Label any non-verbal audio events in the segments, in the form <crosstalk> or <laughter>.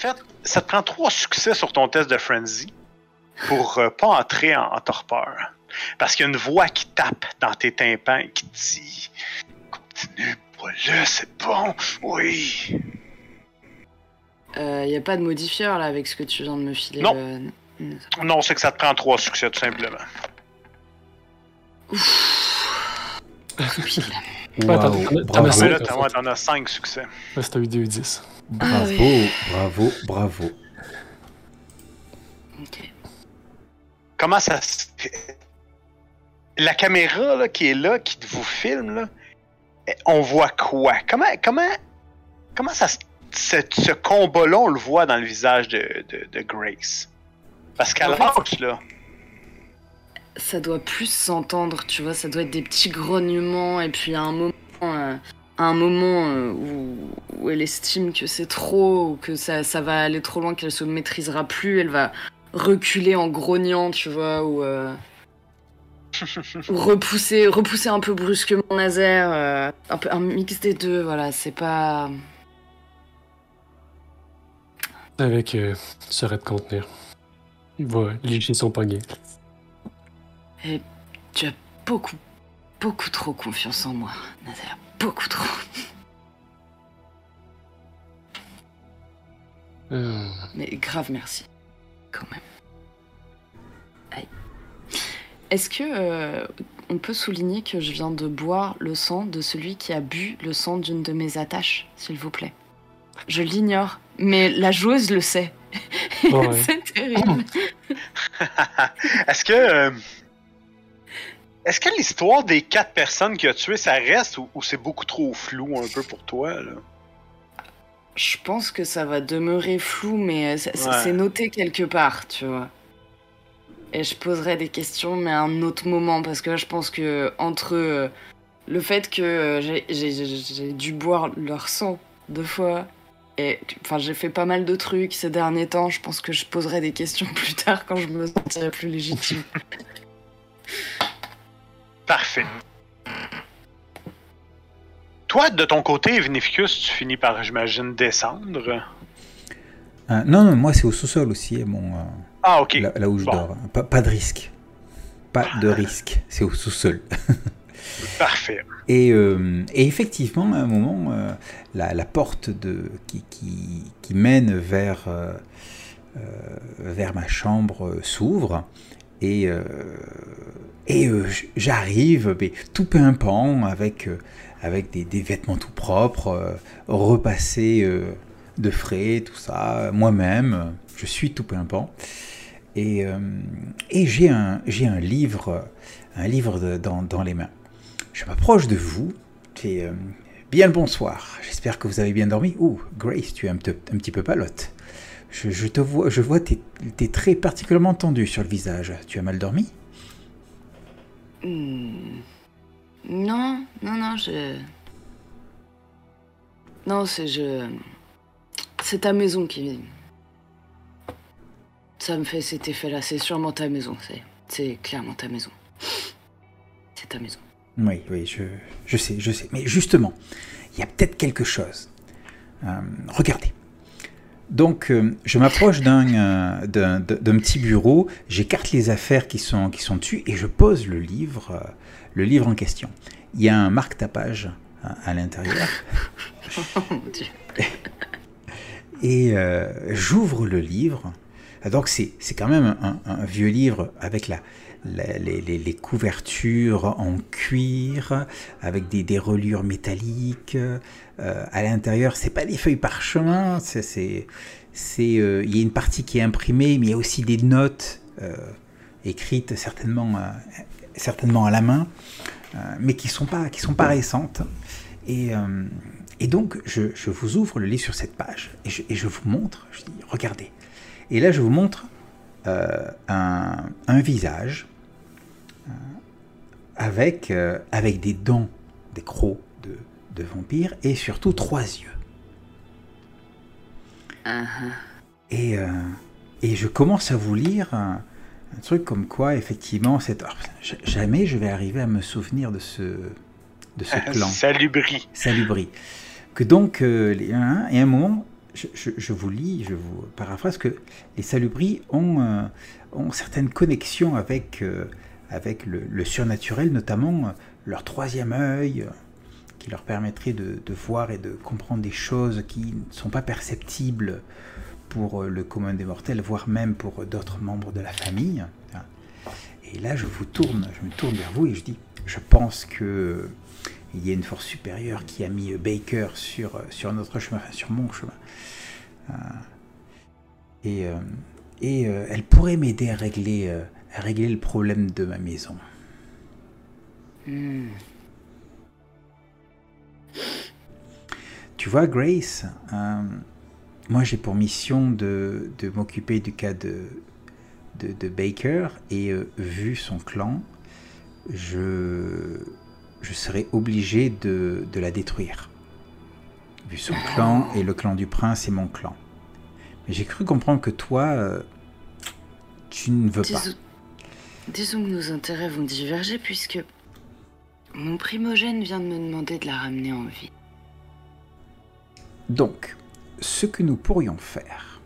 fait, ça te prend trois succès sur ton test de Frenzy pour euh, pas entrer en, en torpeur. Parce qu'il y a une voix qui tape dans tes tympans et qui te dit Continue, là, c'est bon, oui. Il n'y a pas de modifieur là avec ce que tu viens de me filer. Non. euh, Non, c'est que ça te prend trois succès, tout simplement. pile. Ouais, t'en- as bravo, Mais cinq, là, en t'en fait. ouais, t'en as cinq succès. Ouais, c'est un 2 10. Bravo, Ah bravo, bravo. Ok. Comment ça se fait? La caméra là, qui est là, qui vous filme, là, eh, on voit quoi? Comment, comment, comment ça se- ce, ce combat-là, on le voit dans le visage de, de, de Grace? Parce fait, l'âge, là, Ça doit plus s'entendre, tu vois, ça doit être des petits grognements et puis à un moment, euh, à un moment euh, où, où elle estime que c'est trop ou que ça, ça va aller trop loin, qu'elle se maîtrisera plus, elle va reculer en grognant, tu vois, ou, euh, <laughs> ou repousser, repousser un peu brusquement Nazaire, euh, un, peu, un mix des deux, voilà, c'est pas... Que tu saurais te contenir. Il va licher son poignet. Tu as beaucoup, beaucoup trop confiance en moi, Nazaire, beaucoup trop. Euh, Mais grave merci, quand même. Aïe. Est-ce que euh, on peut souligner que je viens de boire le sang de celui qui a bu le sang d'une de mes attaches, s'il vous plaît? Je l'ignore, mais la joueuse le sait. Ouais. <laughs> C'est terrible. <laughs> est-ce que. euh, Est-ce que l'histoire des quatre personnes qu'il a tuées, ça reste ou, ou c'est beaucoup trop flou un peu pour toi? Là? Je pense que ça va demeurer flou, mais euh, c'est Ouais. noté quelque part, tu vois. Et je poserai des questions, mais à un autre moment, parce que là, je pense que entre euh, le fait que euh, j'ai dû boire leur sang deux fois, et enfin, j'ai fait pas mal de trucs ces derniers temps, je pense que je poserai des questions <laughs> plus tard quand je me sentirai plus légitime. Parfait. Toi, de ton côté, Vinificus, tu finis par, j'imagine, descendre. Euh, non, non, moi c'est au sous-sol aussi, mon, euh, Ah, ok. là, là où je Bon. dors. Pas, pas de risque. Pas de risque, c'est au sous-sol. <laughs> Parfait. Et, euh, et effectivement, à un moment, la, la porte de, qui, qui, qui mène vers, vers ma chambre s'ouvre et, et euh, j'arrive mais tout pimpant avec, euh, avec des, vêtements tout propres, euh, repassés euh, de frais, tout ça, moi-même, je suis tout pimpant. Et, euh, et j'ai un, un livre, un livre dans, dans les mains. Je m'approche de vous. Et, euh, bien le bonsoir. J'espère que vous avez bien dormi. Ouh, Grace, tu es un, un petit peu palote. Je, je te vois, je vois tes, tes traits particulièrement tendus sur le visage. Tu as mal dormi? Hmm. Non, non, non, je. Non, c'est je. C'est ta maison qui. Ça me fait cet effet-là. C'est sûrement ta maison. C'est, c'est clairement ta maison. C'est ta maison. Oui, oui, je, sais, je sais. Mais justement, il y a peut-être quelque chose. Euh, regardez. Donc, euh, je m'approche d'un, euh, d'un, d'un petit bureau, j'écarte les affaires qui sont, qui sont dessus et je pose le livre, euh, le livre en question. Il y a un marque-tapage hein, à l'intérieur. Oh <laughs> mon dieu. <laughs> Et euh, j'ouvre le livre. Donc c'est c'est quand même un, un vieux livre avec la- les, couvertures en cuir, avec des, des reliures métalliques. Euh, à l'intérieur, c'est pas des feuilles parchemin, c'est euh, il y a une partie qui est imprimée, mais il y a aussi des notes euh, écrites certainement certainement à la main, mais qui sont pas qui sont pas récentes. Et donc, je, je vous ouvre le livre sur cette page et je, vous montre, je dis, regardez. Et là, je vous montre un, un visage avec, euh, avec des dents, des crocs de, de vampire et surtout trois yeux. Ah. Et, euh, et je commence à vous lire un, un truc comme quoi, effectivement, cette, oh, jamais je vais arriver à me souvenir de ce, de ce <laughs> clan. Salubri. Salubri. Que donc, euh, les- hein, et à un moment, je, je- je vous lis, je vous paraphrase que les salubris ont, euh, ont certaines connexions avec, euh, avec le, surnaturel, notamment euh, leur troisième œil, euh, qui leur permettrait de, de voir et de comprendre des choses qui ne sont pas perceptibles pour euh, le commun des mortels, voire même pour d'autres membres de la famille. Et là, je vous tourne, je me tourne vers vous et je dis, je pense que il y a une force supérieure qui a mis Baker sur, sur notre chemin, sur mon chemin. Et et elle pourrait m'aider à régler, à régler le problème de ma maison. Hmm. Tu vois, Grace, euh, moi j'ai pour mission de, de m'occuper du cas de, de, de Baker et euh, vu son clan, je, je serai obligé de, de la détruire. Vu son clan et le clan du prince et mon clan. Mais j'ai cru comprendre que toi, euh, tu ne veux pas. Disons, que nos intérêts vont diverger puisque mon primogène vient de me demander de la ramener en vie. Donc, ce que nous pourrions faire,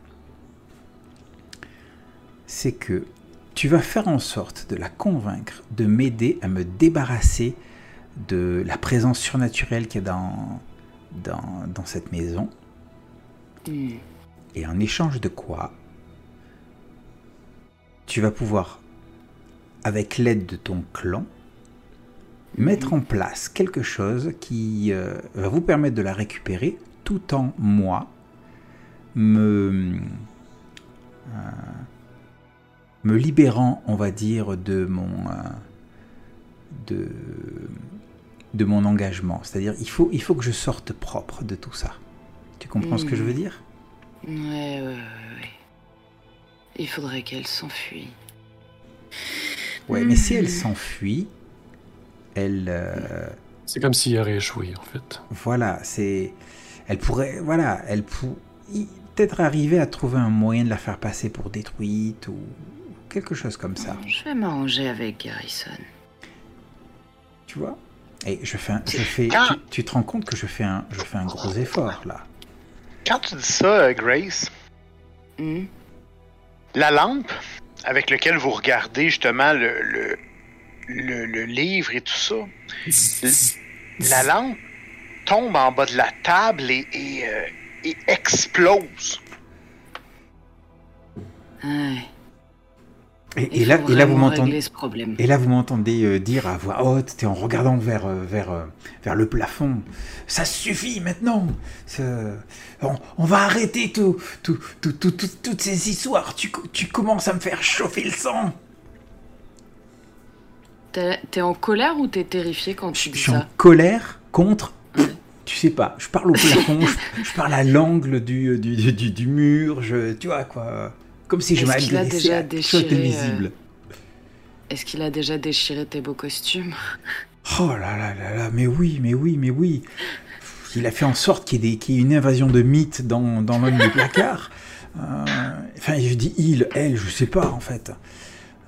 c'est que tu vas faire en sorte de la convaincre de m'aider à me débarrasser de la présence surnaturelle qu'il y a dans, dans, dans cette maison. Hmm. Et en échange de quoi, tu vas pouvoir, avec l'aide de ton clan, mettre en place quelque chose qui euh, va vous permettre de la récupérer tout en moi me euh, me libérant on va dire de mon euh, de de mon engagement c'est-à-dire il faut il faut que je sorte propre de tout ça tu comprends ce que je veux dire? Ouais, ouais, ouais, ouais. Il faudrait qu'elle s'enfuit. Ouais mais si elle s'enfuit elle euh, C'est comme s'il aurait échoué, en fait. Voilà, c'est. Elle pourrait. Voilà, elle pourrait peut-être arriver à trouver un moyen de la faire passer pour détruite ou quelque chose comme ça. Je vais m'arranger avec Garrison. Tu vois? Et je fais. un- je fais Ah. tu, tu te rends compte que je fais un, je fais un gros effort là. Quand tu dis ça, euh, Grace, Hmm? la lampe avec laquelle vous regardez justement le, le, le- le livre et tout ça, la lampe tombe en bas de la table et, et, euh, et explose. Ouais. Et, là, faut et là, vous m'entendez. régler ce problème. Et là, vous m'entendez euh, dire à voix haute, et en regardant vers, euh, vers, euh, vers le plafond, ça suffit maintenant. Ça- On, on va arrêter tout, tout, tout, tout- tout- toutes ces histoires. Tu, tu commences à me faire chauffer le sang. T'es en colère ou t'es terrifié quand tu Je dis suis en ça colère contre. Ouais. Tu sais pas, je parle au plafond, je, je parle à l'angle du, du, du, du- du mur, je, tu vois quoi. Comme si je à déchiré, d'invisible. Est-ce qu'il a déjà déchiré tes beaux costumes? Oh là là là là, mais oui, mais oui, mais oui. Il a fait en sorte qu'il y, ait des- qu'il y ait une invasion de mythes dans, dans l'homme du placard. Euh, enfin, je dis il, elle, je sais pas en fait.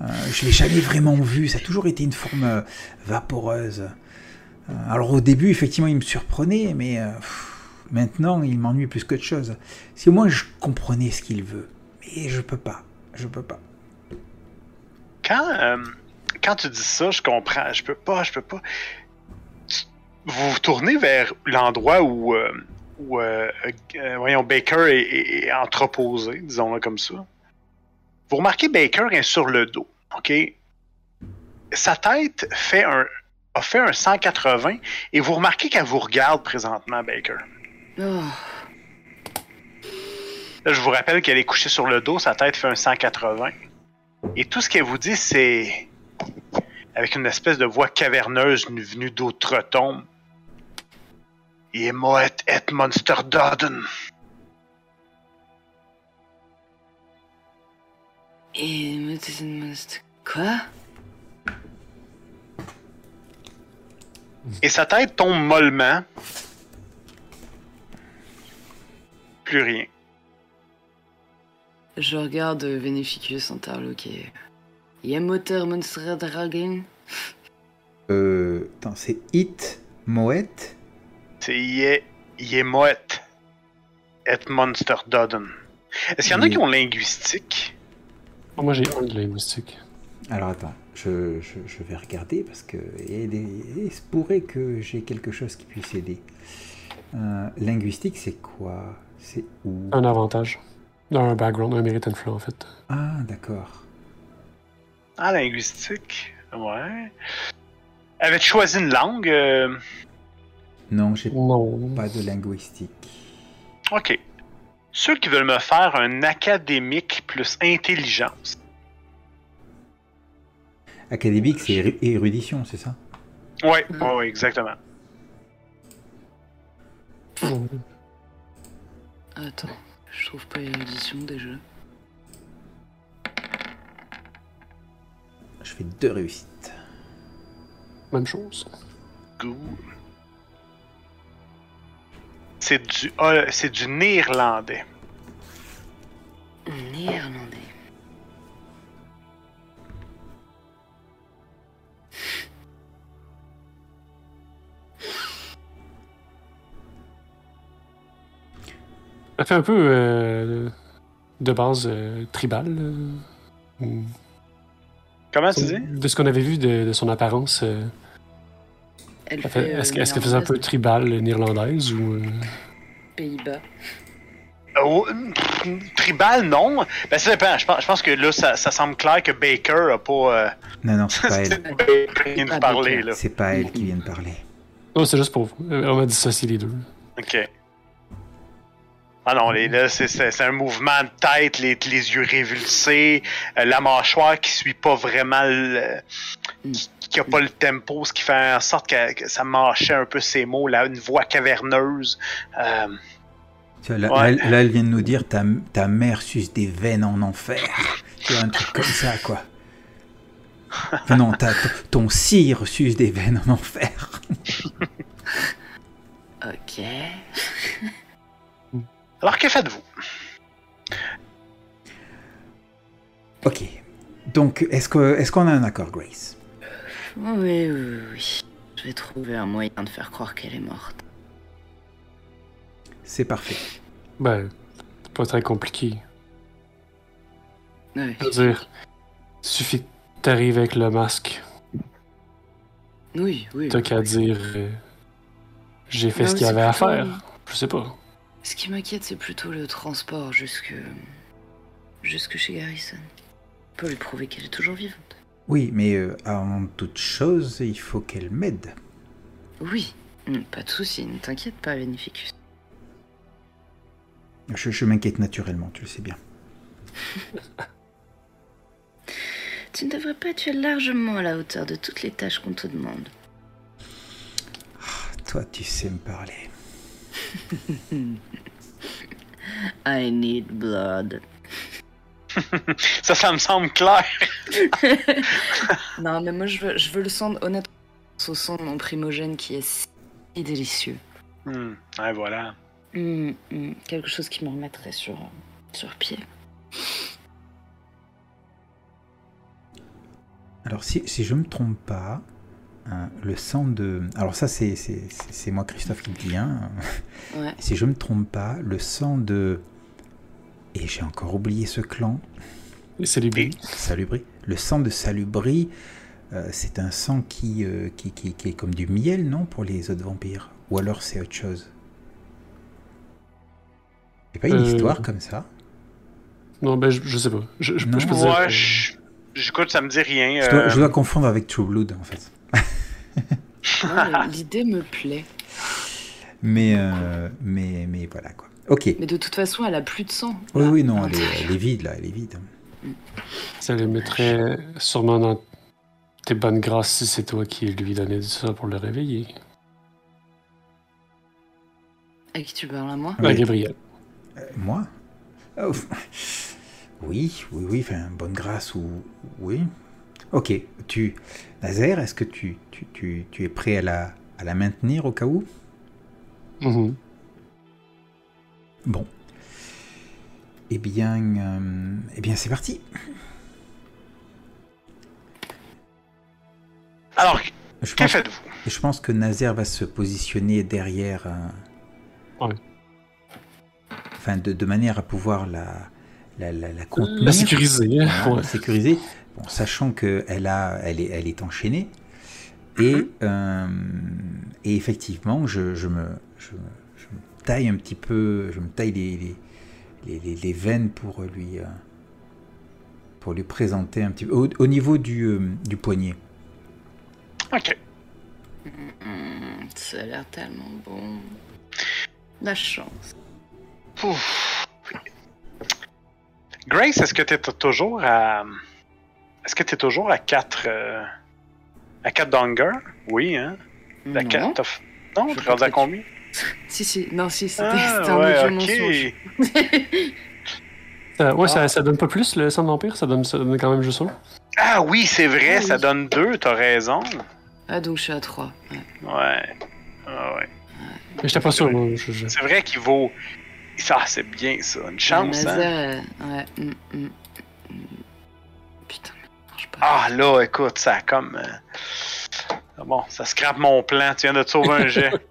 Euh, je l'ai jamais vraiment vu, ça a toujours été une forme euh, vaporeuse. Euh, alors au début, effectivement, il me surprenait, mais euh, pff, maintenant, il m'ennuie plus qu'autre chose. Si au moins je comprenais ce qu'il veut, mais je peux pas, je peux pas. Quand, euh, quand tu dis ça, je comprends. Je peux pas, je peux pas. Tu- Vous vous tournez vers l'endroit où, euh, où euh, euh, voyons, Baker est, est- est entreposé, disons-le comme ça. Vous remarquez Baker est sur le dos, OK? Sa tête fait un, a fait un 180 et vous remarquez qu'elle vous regarde présentement, Baker. Oh, Là, je vous rappelle qu'elle est couchée sur le dos, sa tête fait un 180. Et tout ce qu'elle vous dit, c'est. Avec une espèce de voix caverneuse venue d'outre-tombe. Il moet et monster doden. et quoi? Et sa tête tombe mollement. Plus rien. Je regarde Veneficus interloqué. Yemoter Monster Dragon <laughs> Euh, attends, c'est It Moet C'est Yé. Yé moet et monster dodden. Est-ce qu'il y en a qui ont linguistique? Moi, j'ai un de linguistique. Alors attends, je, je- je vais regarder parce que il, il se pourrait que j'ai quelque chose qui puisse aider. Euh, linguistique, c'est quoi? C'est où? Un avantage. Un background, un mérite and flow, en fait. Ah, d'accord. Ah, linguistique. Ouais. Avais-tu choisi une langue? euh, Non, j'ai pas de linguistique. Ok. Ceux qui veulent me faire un académique plus intelligence. Académique, c'est éru- érudition, c'est ça? Ouais, Mm. ouais, ouais, exactement. Attends, trouve pas l'édition déjà. Je fais deux réussites. Même chose. Cool. C'est du, ah, c'est du. Néerlandais. Fait un peu euh, de base euh, tribal. euh, ou- Comment tu dis? De ce qu'on avait vu de, de son apparence. euh, Elle ça fait- fait, Est-ce que- est-ce qu'elle faisait un peu tribal néerlandaise ou. euh, Pays-Bas. Oh, tribal, non. Ben, ça dépend. Je pense, je pense que là, ça, ça semble clair que Baker a pas. euh, Non, non, c'est pas <laughs> elle. Baker qui vient de parler, là. C'est pas elle qui vient de parler. Non, c'est juste pour. euh, On m'a dissocié les deux. Ok. Ah non, les- là, c'est- un mouvement de tête, les, les yeux révulsés, euh, la mâchoire qui suit pas vraiment le. qui, qui a pas le tempo, ce qui fait en sorte que, que ça mâchait un peu ses mots, là, une voix caverneuse. Euh, là, Ouais. là, là, elle vient de nous dire ta, ta mère suce des veines en enfer. Tu vois, un truc comme ça, quoi. Enfin, non, ta- ton- ton cire suce des veines en enfer. <laughs> Ok. <laughs> Alors, que faites-vous? Ok. Donc, est-ce que- est-ce qu'on a un accord, Grace? Oui, oui, oui. Je vais trouver un moyen de faire croire qu'elle est morte. C'est parfait. Ben, c'est pas très compliqué. Oui, Je veux dire, suffit que t'arrives avec le masque. oui. oui. T'as qu'à dire. euh, J'ai fait Non, ce qu'il y avait à faire. Je sais pas. Ce qui m'inquiète, c'est plutôt le transport jusque. jusque chez Garrison. Pour lui prouver qu'elle est toujours vivante. Oui, mais euh, avant toute chose, il faut qu'elle m'aide. Oui, Hmm, pas de souci, ne t'inquiète pas, Beneficus. Je, je m'inquiète naturellement, tu le sais bien. <laughs> Tu ne devrais pas, tu es largement à la hauteur de toutes les tâches qu'on te demande. Toi, tu sais me parler. <laughs> I need blood. <laughs> Ça, ça me semble clair. <laughs> Non, mais moi je veux, je veux le sang, honnêtement, au sang de mon primogène qui est si délicieux. Hmm, Ouais, voilà. Hmm, hmm, quelque chose qui me remettrait sur, sur pied. Alors, si, si je me trompe pas, hein, le sang de... Alors ça, c'est c'est- c'est- c'est moi, Christophe, qui le dis. Hein. Ouais. <laughs> Si je me trompe pas, le sang de... Et j'ai encore oublié ce clan, les billes. Salubri. Le sang de Salubri, euh, c'est un sang qui, euh, qui, qui, qui est comme du miel, non, pour les autres vampires? Ou alors c'est autre chose? C'est pas une Euh, histoire comme ça Non, ben, je, je sais pas. Je, je, Non. je peux. Ouais, que- je- j'écoute, ça me dit rien. je dois, euh, je dois confondre avec True Blood, en fait. <laughs> L'idée me plaît. Mais, euh, mais, mais voilà, quoi. Ok. Mais de toute façon, elle a plus de sang. Oui, là, oui, non, à elle est, l'intérieur. elle est vide, là, elle est vide. Ça les mettrait sûrement dans tes bonnes grâces si c'est toi qui lui donnais ça pour le réveiller. À qui tu parles à moi Oui. Gabriel. Euh, moi Oh, <laughs> Oui, oui, oui, enfin, bonne grâce ou... Oui. Ok, tu... Nazaire, est-ce que tu, tu, tu, tu es prêt à la, à la maintenir au cas où? Mhm. Bon. Eh bien, euh, eh bien c'est parti. Alors, Je que pense, faites-vous? je pense que Nazaire va se positionner derrière... euh, Ouais. enfin de, de manière à pouvoir la, la, la, la contenir. La sécuriser. hein, Voilà, ouais. la sécuriser, bon, sachant qu'elle a, elle est, elle est enchaînée. Et, Mhm. euh, et effectivement, je, je me, je, me- je me taille un petit peu, je me taille les, les, les, les- les veines pour lui, euh, pour lui présenter un petit peu, au, au niveau du, euh, du poignet. Ok. Ça a l'air tellement bon. La chance. Pouf. Grace, est-ce que tu es toujours à. Est-ce que tu es toujours à 4. À 4 d'hunger Oui, hein? La Non. 4 t'as- Non, Je t'es rendu à combien? <laughs> Si, si, non, si, c'était Ah, un ouais, audio mensonge. ok. Ça- ouais, Ah. ça, ça donne pas plus le sang de ça donne, ça donne quand même juste un. Ah oui, c'est vrai, Ah ça donne 2, t'as raison. Ah, donc je suis à 3. Ouais. Ouais. Ah ouais. Mais j'étais pas sûr, moi. je- je- C'est vrai qu'il vaut. Ça, c'est bien ça. Une chance, hein. euh, ouais. hum, hum, hum. Ah là, écoute, ça a comme. euh, Bon, ça scrape mon plan. Tu viens de te sauver un jet. <laughs>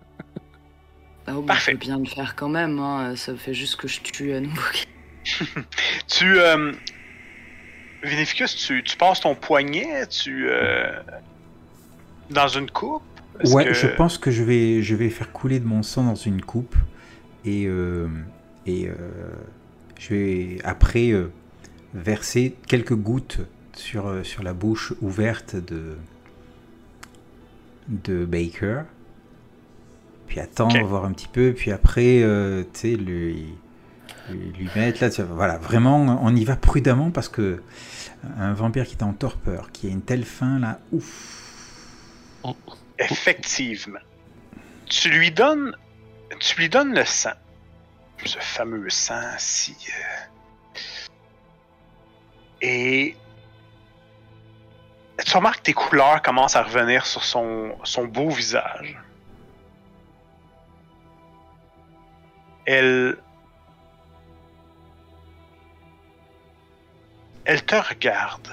Ah, bon, parfait. je peux bien le faire quand même, hein. ça fait juste que je tue à nouveau. <laughs> tu. Euh... Vinificus, tu, tu passes ton poignet, tu. Euh... Dans une coupe? Ouais, que- je pense que je vais, je vais faire couler de mon sang dans une coupe et, euh, et euh, je vais après euh, verser quelques gouttes sur, euh, sur la bouche ouverte de, de Baker. Puis attendre, voir un petit peu, puis après, euh, tu sais, lui, lui, lui mettre là. tu vois, Voilà, vraiment, on y va prudemment parce que un vampire qui est en torpeur, qui a une telle faim là, ouf. Effectivement. Tu lui donnes. Tu lui donnes le sang. Ce fameux sang si. euh, Et. Tu remarques que tes couleurs commencent à revenir sur son, son beau visage. Elle. Elle te regarde.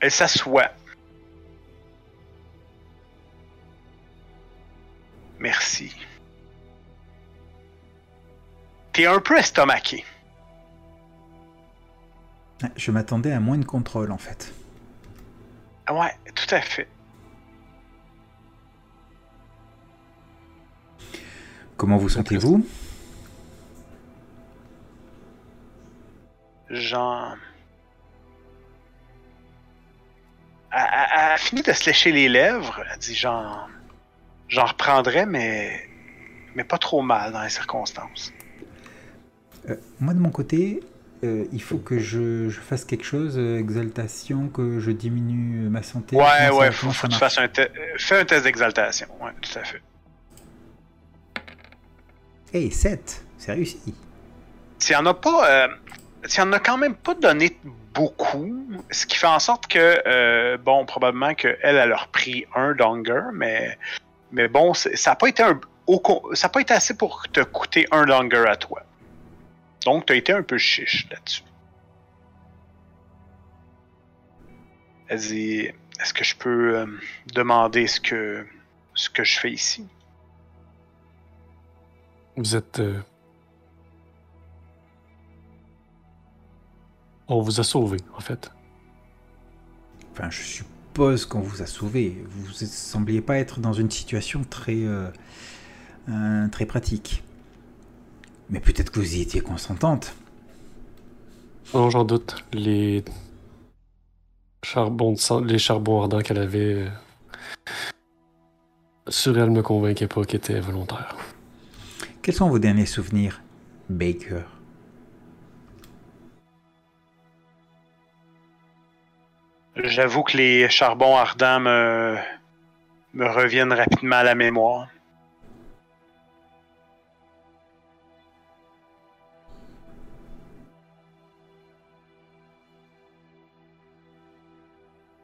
Elle s'assoit. Merci. T'es un peu estomaqué. Je m'attendais à moins de contrôle en fait. Ah Ouais, tout à fait. Comment vous sentez-vous? Genre. Elle, a fini de se lécher les lèvres. Elle dit genre. J'en reprendrai, mais. Mais pas trop mal dans les circonstances. Euh, Moi de mon côté, euh, il faut que je, je fasse quelque chose, euh, exaltation, que je diminue ma santé. Ouais, ouais, faut, faut que tu fasses un, te- fais un test d'exaltation. Ouais, tout à fait. Hey, 7, c'est réussi. Tu en as pas. Euh, tu en as quand même pas donné beaucoup. Ce qui fait en sorte que, euh, bon, probablement qu'elle, elle a leur pris un longer, mais, mais bon, ça n'a pas été un. au ça a pas été assez pour te coûter un longer à toi. Donc, tu as été un peu chiche là-dessus. Elle dit Est-ce que je peux euh, demander ce que, ce que je fais ici? Vous êtes. euh, On vous a sauvé, en fait. Enfin, je suppose qu'on vous a sauvé. Vous sembliez pas être dans une situation très, euh, euh, très pratique. Mais peut-être que vous y étiez consentante. Non, j'en doute. Les charbons, de sang- les charbons ardents qu'elle avait. euh, Sur elle me convainquait pas qu'elle était volontaire. Quels sont vos derniers souvenirs, Baker? J'avoue que les charbons ardents me, me reviennent rapidement à la mémoire.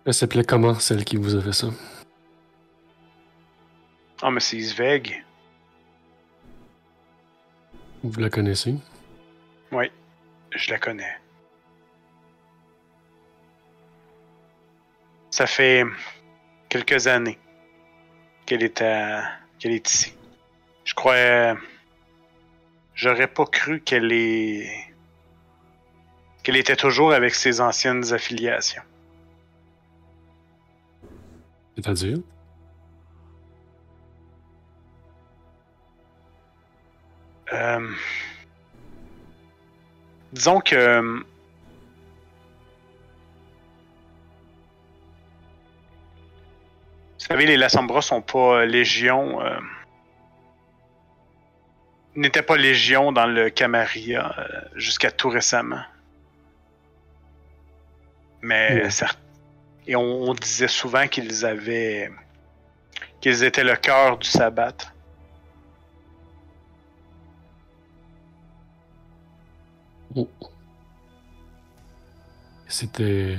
Elle s'appelait comment, celle qui vous a fait ça? Ah, mais c'est Isveg. Vous la connaissez? Oui, je la connais. Ça fait quelques années qu'elle est à, qu'elle est ici. Je crois. J'aurais pas cru qu'elle est. qu'elle était toujours avec ses anciennes affiliations. C'est-à-dire? Euh, disons que. Vous savez, les Lassambra sont pas euh, légion. euh, n'étaient pas légion dans le Camarilla euh, jusqu'à tout récemment. Mais certes. Et on, on disait souvent qu'ils avaient. qu'ils étaient le cœur du sabbat. C'était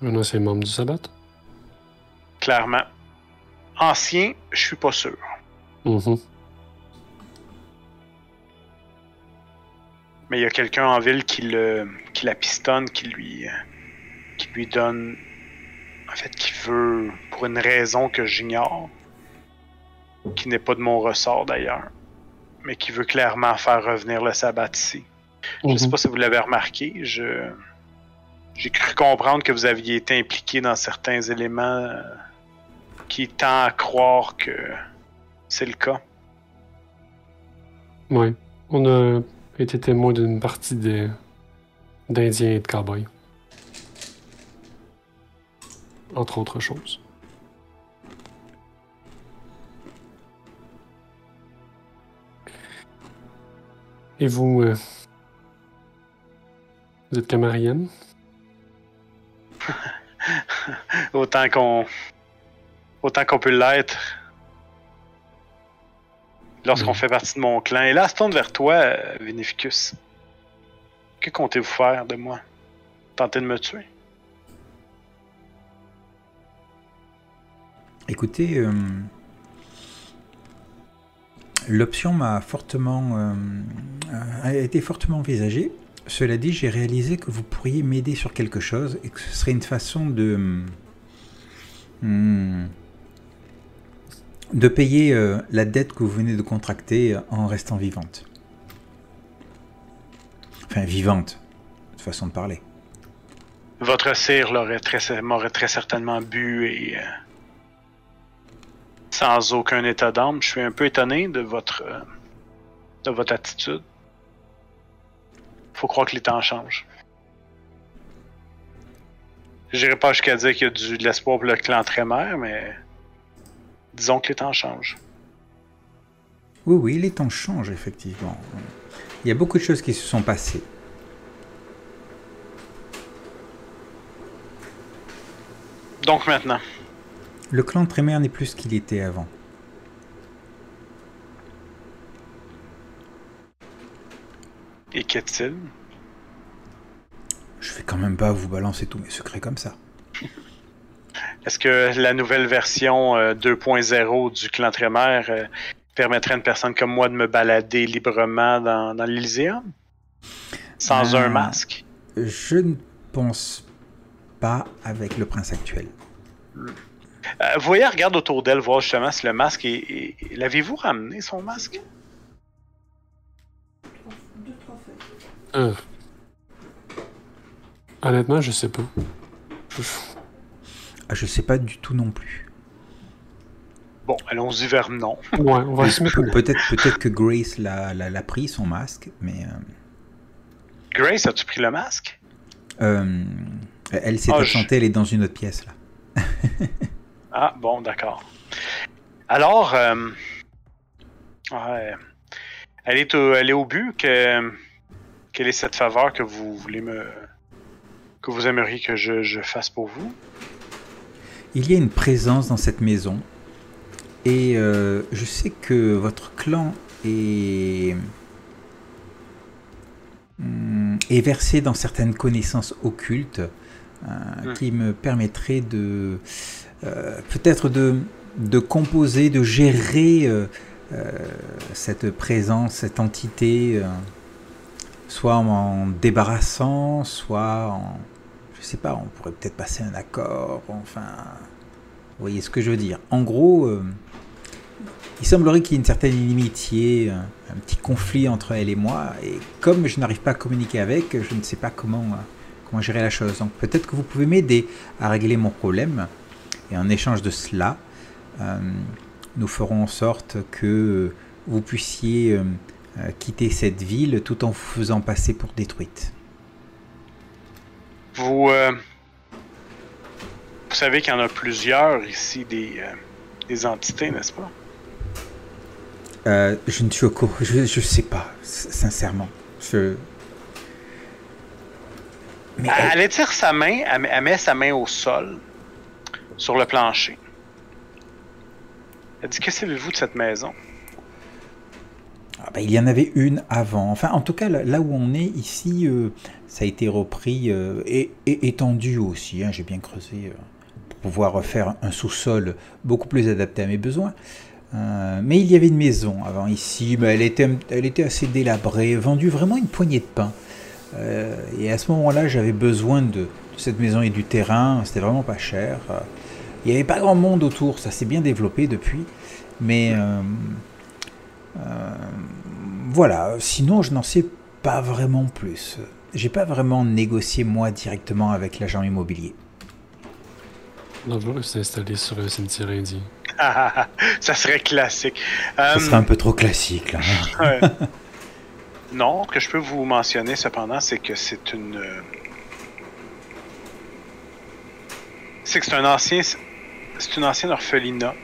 un ancien membre du sabbat? Clairement. Ancien, je suis pas sûr. Mhm. Mais il y a quelqu'un en ville qui le qui la pistonne, qui lui qui lui donne en fait qui veut pour une raison que j'ignore, qui n'est pas de mon ressort d'ailleurs, mais qui veut clairement faire revenir le sabbat ici. Je sais Mhm. pas si vous l'avez remarqué, je j'ai cru comprendre que vous aviez été impliqué dans certains éléments euh, qui tend à croire que c'est le cas. Ouais. On a été témoin d'une partie des d'Indiens et de cowboys. Entre autres choses. Et vous, euh, vous êtes camarienne? <laughs> Autant qu'on. Autant qu'on peut l'être. Lorsqu'on Mhm. fait partie de mon clan. Et là, se tourne vers toi, euh, Vinificus. Que comptez-vous faire de moi? Tenter de me tuer Écoutez, euh, l'option m'a fortement euh, a été fortement envisagée. Cela dit, j'ai réalisé que vous pourriez m'aider sur quelque chose et que ce serait une façon de hmm, de payer euh, la dette que vous venez de contracter en restant vivante. Enfin, vivante, de façon de parler. Votre sire m'aurait très certainement bu et. Sans aucun état d'âme. Je suis un peu étonné de votre. euh, de votre attitude. Faut croire que les temps changent. J'irai pas jusqu'à dire qu'il y a du, de l'espoir pour le clan Trémère, mais. Disons que les temps changent. Oui, oui, les temps changent, effectivement. Il y a beaucoup de choses qui se sont passées. Donc maintenant. Le clan Trémère n'est plus ce qu'il était avant. Et qu'est-il Je vais quand même pas vous balancer tous mes secrets comme ça. Est-ce que la nouvelle version euh, 2.0 du clan Trémère euh, permettrait à une personne comme moi de me balader librement dans, dans l'Elyséum Sans Euh, un masque? Je ne pense pas avec le prince actuel. Euh, Vous voyez, regarde autour d'elle, voir justement si le masque est. L'avez-vous ramené son masque? Euh. Honnêtement, je sais pas. Je- Ah, je sais pas du tout non plus. Bon, allons-y vers non. Ouais, on va se mettre. Peut-être peut-être que Grace l'a pris, son masque, mais euh, Grace, as-tu pris le masque? euh, elle s'est Ah, absentée, elle est dans une autre pièce là. <laughs> Ah, bon, d'accord. Alors, euh, ouais, elle, est au, elle est au but. Que, quelle est cette faveur que vous voulez me. que vous aimeriez que je, je fasse pour vous? Il y a une présence dans cette maison et euh, je sais que votre clan est est versé dans certaines connaissances occultes euh, Hmm. qui me permettraient de peut-être de, composer, de gérer euh, euh, cette présence, cette entité, euh, soit en débarrassant, soit en je sais pas, on pourrait peut-être passer un accord, enfin, vous voyez ce que je veux dire. En gros, euh, il semblerait qu'il y ait une certaine inimitié, un, un petit conflit entre elle et moi. Et comme je n'arrive pas à communiquer avec, je ne sais pas comment, euh, comment gérer la chose. Donc peut-être que vous pouvez m'aider à régler mon problème. Et en échange de cela, euh, nous ferons en sorte que vous puissiez euh, euh, quitter cette ville tout en vous faisant passer pour détruite. Vous, euh, vous savez qu'il y en a plusieurs ici des, euh, des entités, n'est-ce pas? Euh, je ne suis au courant, je, je sais pas, sincèrement. Je... Mais elle- Elle étire sa main, elle met sa main au sol, sur le plancher. Elle dit Que savez-vous de cette maison? Ah bah, il y en avait une avant. Enfin, en tout cas, là, où on est ici, euh, ça a été repris euh, et, étendu aussi. hein, J'ai bien creusé euh, pour pouvoir refaire un sous-sol beaucoup plus adapté à mes besoins. Mais il y avait une maison avant ici, mais elle était, assez délabrée, vendue vraiment une poignée de pain. Et à ce moment-là, j'avais besoin de cette maison et du terrain. C'était vraiment pas cher. Euh, Il n'y avait pas grand monde autour. Ça s'est bien développé depuis. Mais euh, euh, voilà, sinon je n'en sais pas vraiment plus. J'ai pas vraiment négocié moi directement avec l'agent immobilier. On va s'installer sur un cimetière indien. <laughs> Ça serait classique. Ça Euh, serait un peu trop classique là. <laughs> ouais. <laughs> non, ce que je peux vous mentionner cependant, c'est que c'est une. euh, C'est que c'est un ancien. C'est une ancienne orphelinat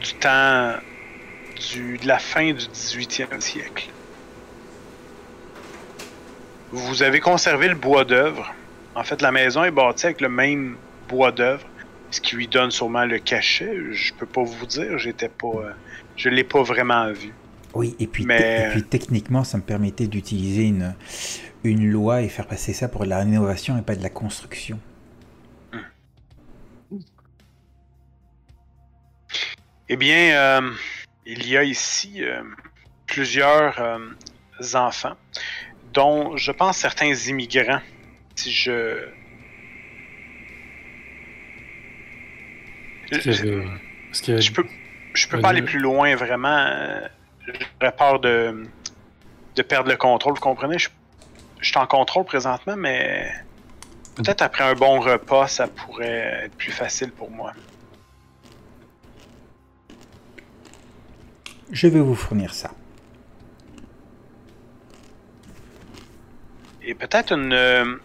du temps. Du, de la fin du 18e siècle. Vous avez conservé le bois d'œuvre. En fait, la maison est bâtie avec le même bois d'œuvre, ce qui lui donne sûrement le cachet. Je peux pas vous dire, j'étais pas, euh, je l'ai pas vraiment vu. Oui, et puis, te- Mais- et puis techniquement, ça me permettait d'utiliser une, une loi et faire passer ça pour de la rénovation et pas de la construction. Eh bien, euh, il y a ici euh, plusieurs euh, enfants, dont je pense certains immigrants. Si je. Est-ce a- peux, je peux pas aller plus loin vraiment. J'aurais peur de, de perdre le contrôle. Vous comprenez? Je, je suis en contrôle présentement, mais peut-être après un bon repas, ça pourrait être plus facile pour moi. Je vais vous fournir ça. Et peut-être une euh,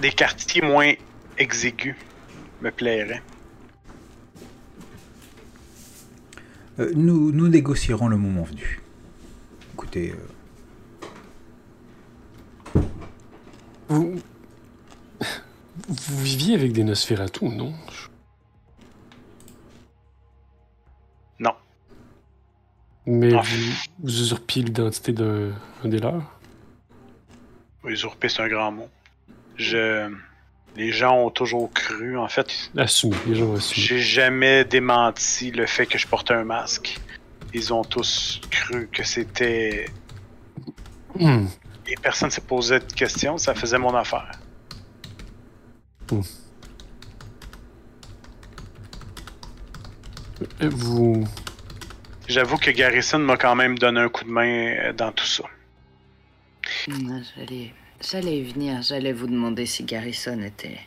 des quartiers moins exigus me plairait. Euh, nous, nous négocierons le moment venu. Écoutez, euh, Vous... Vous viviez avec des Nosferatu, non? Non. Mais Ah. vous, vous usurpiez l'identité d'un un des leurs? Usurper, c'est un grand mot. Je. Les gens ont toujours cru. En fait, Assumé, les gens ont assumé. j'ai jamais démenti le fait que je portais un masque. Ils ont tous cru que c'était. Hmm. Et personne s'est posé de questions, ça faisait mon affaire. Euh, Vous... J'avoue que Garrison m'a quand même donné un coup de main euh, dans tout ça. Ah, J'allais, y venir. J'allais vous demander si Garrison était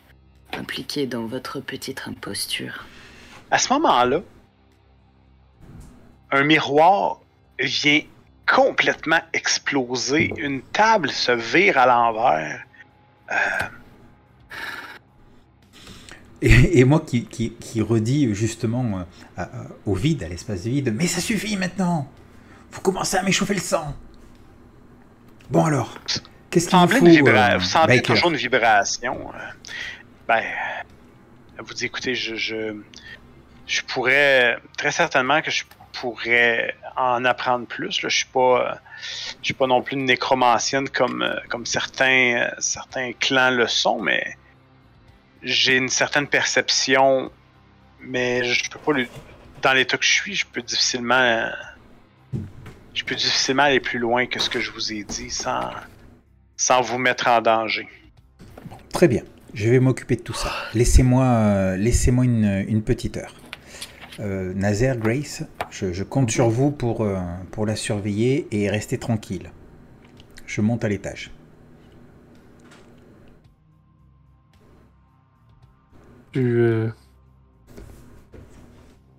impliqué dans votre petite imposture. À ce moment-là, un miroir vient complètement exploser. Une table se vire à l'envers. Et, et moi qui, qui, qui redis justement euh, au vide, à l'espace vide, mais ça suffit maintenant Vous commencez à m'échauffer le sang Bon alors, qu'est-ce qu'il faut, une vibra- euh, vous sentez toujours une vibration. euh, ben, euh, vous dites, écoutez, je, je, je pourrais, très certainement que je pourrais en apprendre plus. Là. Je suis pas, euh, je suis pas non plus une nécromancienne comme, euh, comme certains, euh, certains clans le sont, mais j'ai une certaine perception, mais je peux pas, le- dans l'état que je suis, je peux difficilement, je peux difficilement aller plus loin que ce que je vous ai dit sans, sans vous mettre en danger. Très bien, je vais m'occuper de tout ça. Laissez-moi euh, laissez-moi une, une petite heure. Euh, Grace, Je, je compte sur vous pour, euh, pour la surveiller et rester tranquille. Je monte à l'étage. Tu. Euh...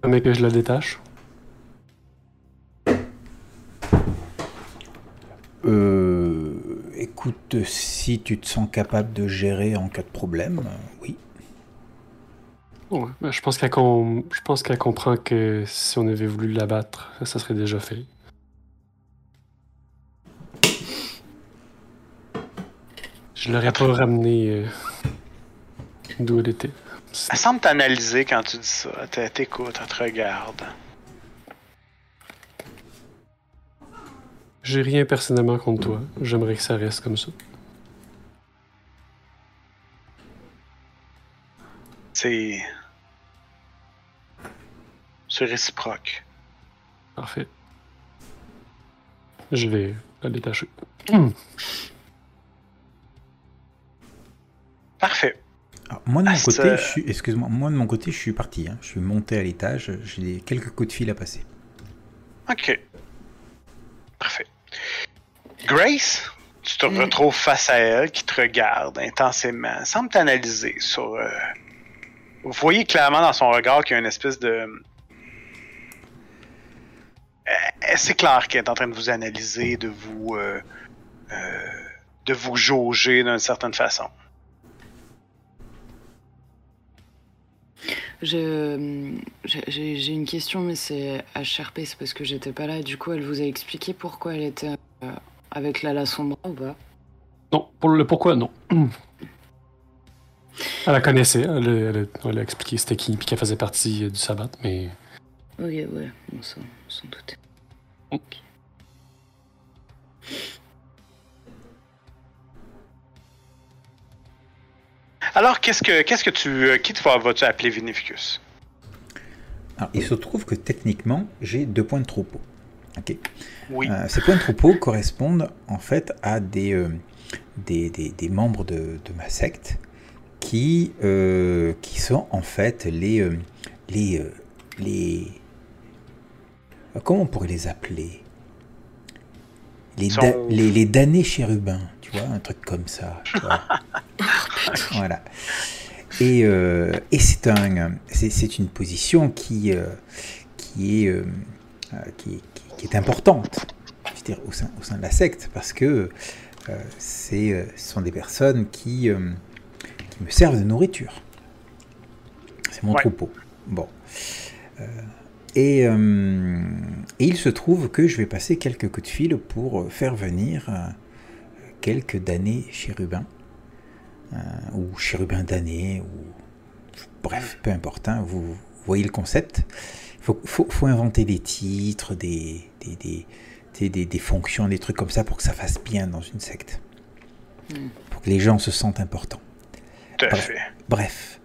permets que je la détache Euh, écoute, si tu te sens capable de gérer en cas de problème, euh, oui. Ouais, ben, je pense qu'elle com- je pense qu'elle comprend que si on avait voulu l'abattre, ça serait déjà fait. Je l'aurais pas ramené euh, d'où elle était. Elle semble t'analyser quand tu dis ça. Elle t'écoute, elle te regarde. J'ai rien personnellement contre toi. J'aimerais que ça reste comme ça. C'est. C'est réciproque. Parfait. Je vais la détacher. Parfait. Alors, moi de mon Ah, côté, c'est- je suis, excuse-moi, moi de mon côté, je suis parti. hein. Je suis monté à l'étage. J'ai quelques coups de fil à passer. Ok. Parfait. Grace, tu te Mm. retrouves face à elle qui te regarde intensément, Elle semble t'analyser sur. euh, Vous voyez clairement dans son regard qu'il y a une espèce de. Euh, C'est clair qu'elle est en train de vous analyser, de vous. euh, euh, de vous jauger d'une certaine façon. J'ai une question, mais c'est HRP, c'est parce que j'étais pas là. Du coup, elle vous a expliqué pourquoi elle était euh, avec Lala Sombra ou pas? Non, pour le pourquoi, non. Elle la connaissait, elle, a- elle a- elle a expliqué c'était qui, puis qu'elle faisait partie du sabbat, mais Ok, ouais, on s'en doutait. Ok. Alors, qu'est-ce que, qu'est-ce que tu. euh, Qui te vas- vas-tu appeler Vinificus? Alors, il se trouve que techniquement, j'ai deux points de troupeau. Ok. Oui. Euh, ces points de troupeau correspondent en fait à des, euh, des, des- des membres de, de ma secte qui, euh, qui sont en fait les, les, les... Comment on pourrait les appeler? Les, Sont- da- les, les damnés chérubins, tu vois, un truc comme ça. tu vois. <laughs> voilà. Et, euh, et c'est un, c'est, une position qui, euh, qui est, euh, qui, qui- qui est importante je veux dire, au, sein, au sein de la secte parce que ce sont des personnes qui, qui me servent de nourriture. C'est mon Ouais. troupeau. Bon. Euh, et, euh, et il se trouve que je vais passer quelques coups de fil pour euh, faire venir euh, quelques damnés chérubins euh, ou chérubins damnés ou bref, peu importe. hein, vous voyez le concept. Il faut, faut, faut inventer des titres, des, des, des, des, des- des fonctions, des trucs comme ça pour que ça fasse bien dans une secte. Mm. Pour que les gens se sentent importants. Tout à Bref. fait. Bref,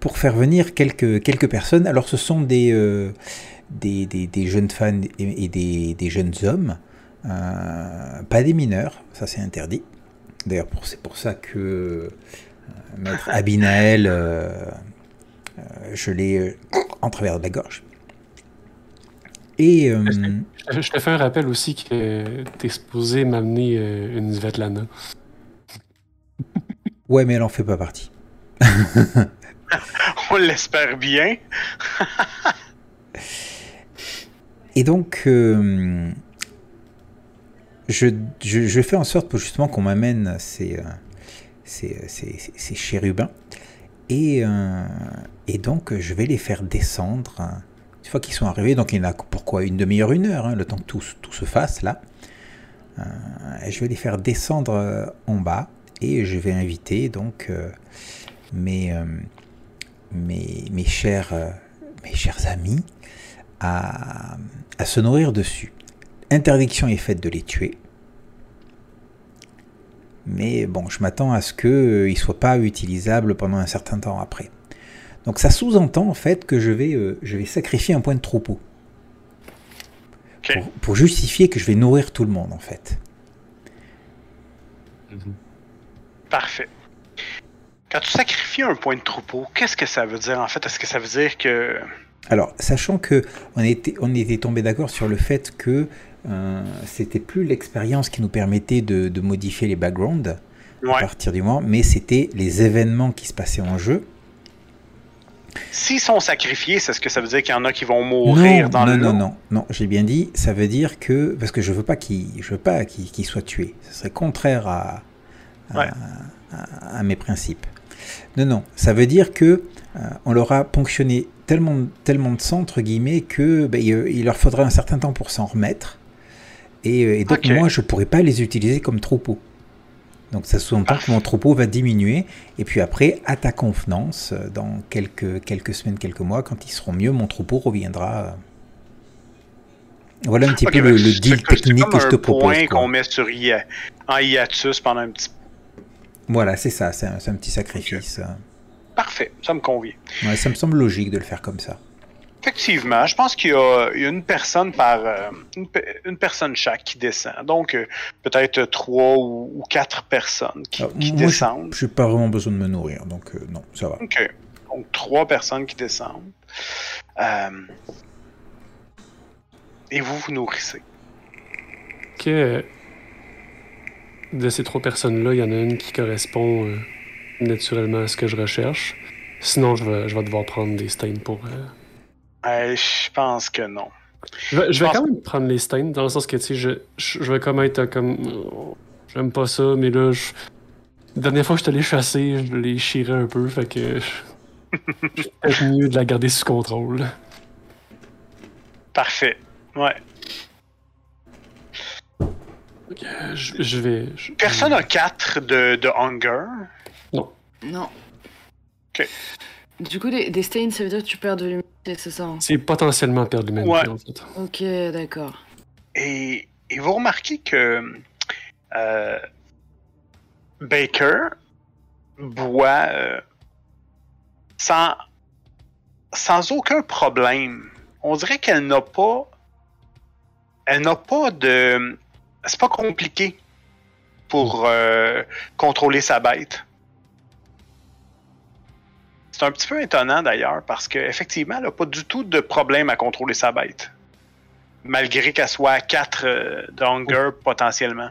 pour faire venir quelques, quelques personnes, alors ce sont des, euh, des, des- des jeunes fans et, et des, des jeunes hommes, euh, pas des mineurs, ça c'est interdit. D'ailleurs, c'est pour ça que euh, Maître <laughs> Abinael, euh, euh, je l'ai euh, en travers de la gorge. Et euh, je je te fais un rappel aussi que t'es supposé m'amener euh, une Svetlana. ouais, mais elle en fait pas partie. <laughs> <laughs> On l'espère bien. Et donc, euh, je, je, fais en sorte pour justement qu'on m'amène ces, euh, ces, ces, ces- ces chérubins. Et, euh, et donc, je vais les faire descendre. euh, Une fois qu'ils sont arrivés, donc il y en a pourquoi une demi-heure, une heure, hein, le temps que tout, tout se fasse là. Euh, je vais les faire descendre euh, en bas et je vais inviter donc euh, mes, euh, mes, mes, chers, euh, mes chers amis à, à se nourrir dessus. Interdiction est faite de les tuer. Mais bon, je m'attends à ce qu'ils ne soient pas utilisables pendant un certain temps après. Donc ça sous-entend en fait que je vais, euh, je vais sacrifier un point de troupeau. Pour justifier que je vais nourrir tout le monde en fait. Parfait. Quand tu sacrifies un point de troupeau, qu'est-ce que ça veut dire en fait? Est-ce que ça veut dire que Alors, sachant que on était, on était tombé d'accord sur le fait que euh, c'était plus l'expérience qui nous permettait de, de modifier les backgrounds à partir du moment, mais c'était les événements qui se passaient en jeu. S'ils sont sacrifiés, c'est ce que ça veut dire qu'il y en a qui vont mourir non, dans non, le non, lot? non, non, j'ai bien dit, ça veut dire que parce que je veux pas qu'il, je veux pas qu'il qu'il soit tué. Ce serait contraire à, à, Ouais. à- à mes principes. Non, non, ça veut dire que euh, on leur a ponctionné tellement, tellement de sang entre guillemets que ben, il, leur faudrait un certain temps pour s'en remettre. Et, euh, et donc moi, je pourrais pas les utiliser comme troupeau. Donc ça sous-entend que mon troupeau va diminuer. Et puis après, à ta convenance, euh, dans quelques, quelques semaines, quelques mois, quand ils seront mieux, mon troupeau reviendra. Voilà un petit peu ben, le, deal technique que je te un propose. point qu'on met sur en hiatus pendant un petit... Voilà, c'est ça, c'est un, petit sacrifice. Parfait, ça me convient. Ouais, ça me semble logique de le faire comme ça. Effectivement, je pense qu'il y, a il y a une personne par euh, une, pe- une personne chaque qui descend. Donc euh, peut-être trois ou, ou quatre personnes qui, qui moi, je descendent. n'ai pas vraiment besoin de me nourrir, donc euh, non, ça va. Ok. Donc trois personnes qui descendent. Euh, et vous vous nourrissez. Que de ces trois personnes-là, il y en a une qui correspond euh, naturellement à ce que je recherche. Sinon, je vais, je vais devoir prendre des stains pour. euh, Euh, je pense que non. Je vais, je vais pense- quand même prendre les stains, dans le sens que, tu sais, je, je, vais comme être comme. J'aime pas ça, mais là, je... la dernière fois que je allé chasser, je les chirais un peu, fait que. <laughs> je- mieux de la garder sous contrôle. Parfait. Ouais. Euh, je, je vais. je- Personne n'a quatre de, de hunger? Non. Ok. Du coup, des, des stains, ça veut dire que tu perds de l'humanité, c'est ça hein? C'est potentiellement perdre l'humanité, Ouais. en fait. Ok, d'accord. Et, et vous remarquez que euh, Baker boit euh, sans, sans aucun problème. On dirait qu'elle n'a pas. Elle n'a pas de. C'est pas compliqué pour euh, contrôler sa bête. C'est un petit peu étonnant d'ailleurs parce qu'effectivement, elle n'a pas du tout de problème à contrôler sa bête malgré qu'elle soit à 4 euh, de hunger potentiellement.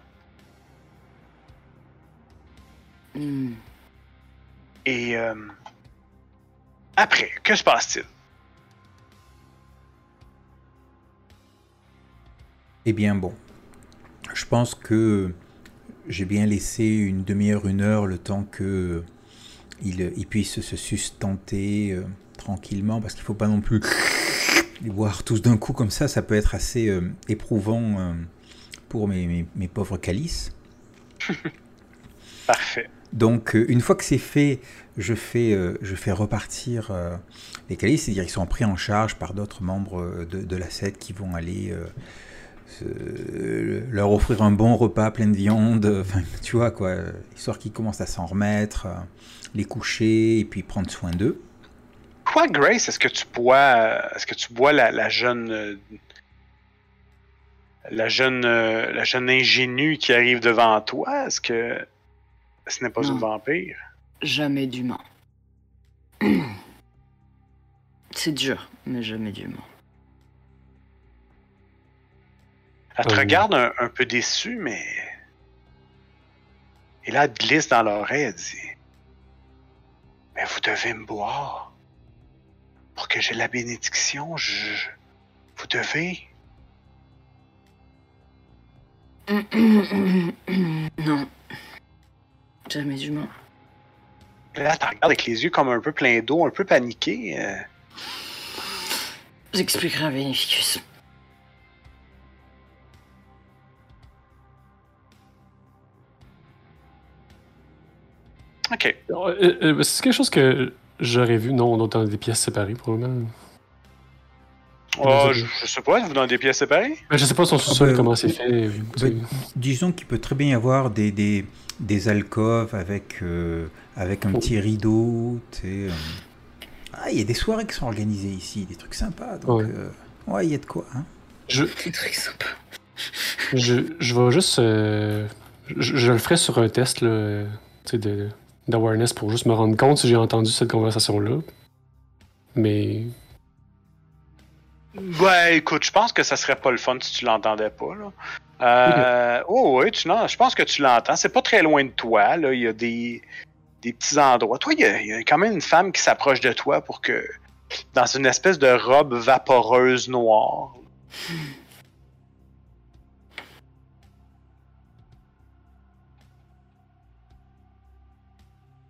Hmm. Et euh, après, que se passe-t-il? Eh bien bon, je pense que j'ai bien laissé une demi-heure, une heure le temps que il, il puisse se sustenter euh, tranquillement, parce qu'il faut pas non plus les boire tous d'un coup comme ça, ça peut être assez euh, éprouvant euh, pour mes, mes- mes pauvres calices. <laughs> Parfait. Donc, une fois que c'est fait, je fais, je fais repartir les calices, c'est-à-dire qu'ils sont pris en charge par d'autres membres de, de la secte qui vont aller leur offrir un bon repas plein de viande, euh, enfin, tu vois, quoi, euh, histoire qu'ils commencent à s'en remettre, euh, les coucher et puis prendre soin d'eux. Quoi, Grace, est-ce que tu bois, euh, est-ce que tu bois la, la jeune, euh, la jeune, euh, la jeune ingénue qui arrive devant toi? Est-ce que ce n'est pas Non. une vampire? Jamais d'humain. <clears throat> C'est dur, mais jamais d'humain. Elle te Euh. regarde un, un peu déçue, mais. Et là, elle te glisse dans l'oreille, elle dit Mais vous devez me boire. Pour que j'ai la bénédiction, je. Vous devez. <coughs> non. Jamais d'humain. Là, elle te regarde avec les yeux comme un peu pleins d'eau, un peu paniqué. euh. J'expliquerai à Bénéficus. Ok. Euh, euh, c'est quelque chose que j'aurais vu, non, dans des pièces séparées, probablement. Oh, je, je sais pas, vous dans des pièces séparées? Mais je sais pas son sous-sol, ben, comment c'est fait. ben, Disons qu'il peut très bien y avoir des, des, des alcôves avec, euh, avec un petit rideau. tu sais, euh. Ah, il y a des soirées qui sont organisées ici, des trucs sympas. Donc, Ouais. euh, ouais, il y a de quoi. Hein. Je, C'est très sympa. je, je vais juste. euh, je, je le ferai sur un test là, tu sais, de- d'awareness pour juste me rendre compte si j'ai entendu cette conversation-là. Mais. Ouais, écoute, je pense que ça serait pas le fun si tu l'entendais pas. Là. Euh, Oh oui, tu, non, je pense que tu l'entends. C'est pas très loin de toi. Là. Il y a des, des petits endroits. Toi, il y, a, il y a quand même une femme qui s'approche de toi pour que. Dans une espèce de robe vaporeuse noire.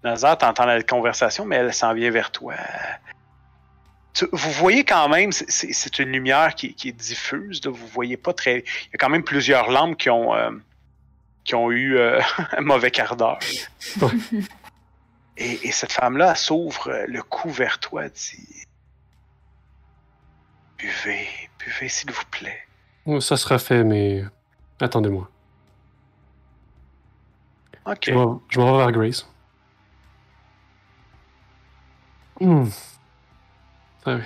Nazar, t'entends la conversation, mais elle s'en vient vers toi. Tu- vous voyez quand même, c'est- une lumière qui, qui est diffuse. Là, vous voyez pas très. Il y a quand même plusieurs lampes qui ont, euh, qui ont eu euh, <laughs> un mauvais quart d'heure. et, et cette femme-là, s'ouvre le cou vers toi, dit Buvez, buvez, s'il vous plaît. Oh, Ça sera fait, mais attendez-moi. Ok. Je m'en je m'en vais vers Grace. Ça-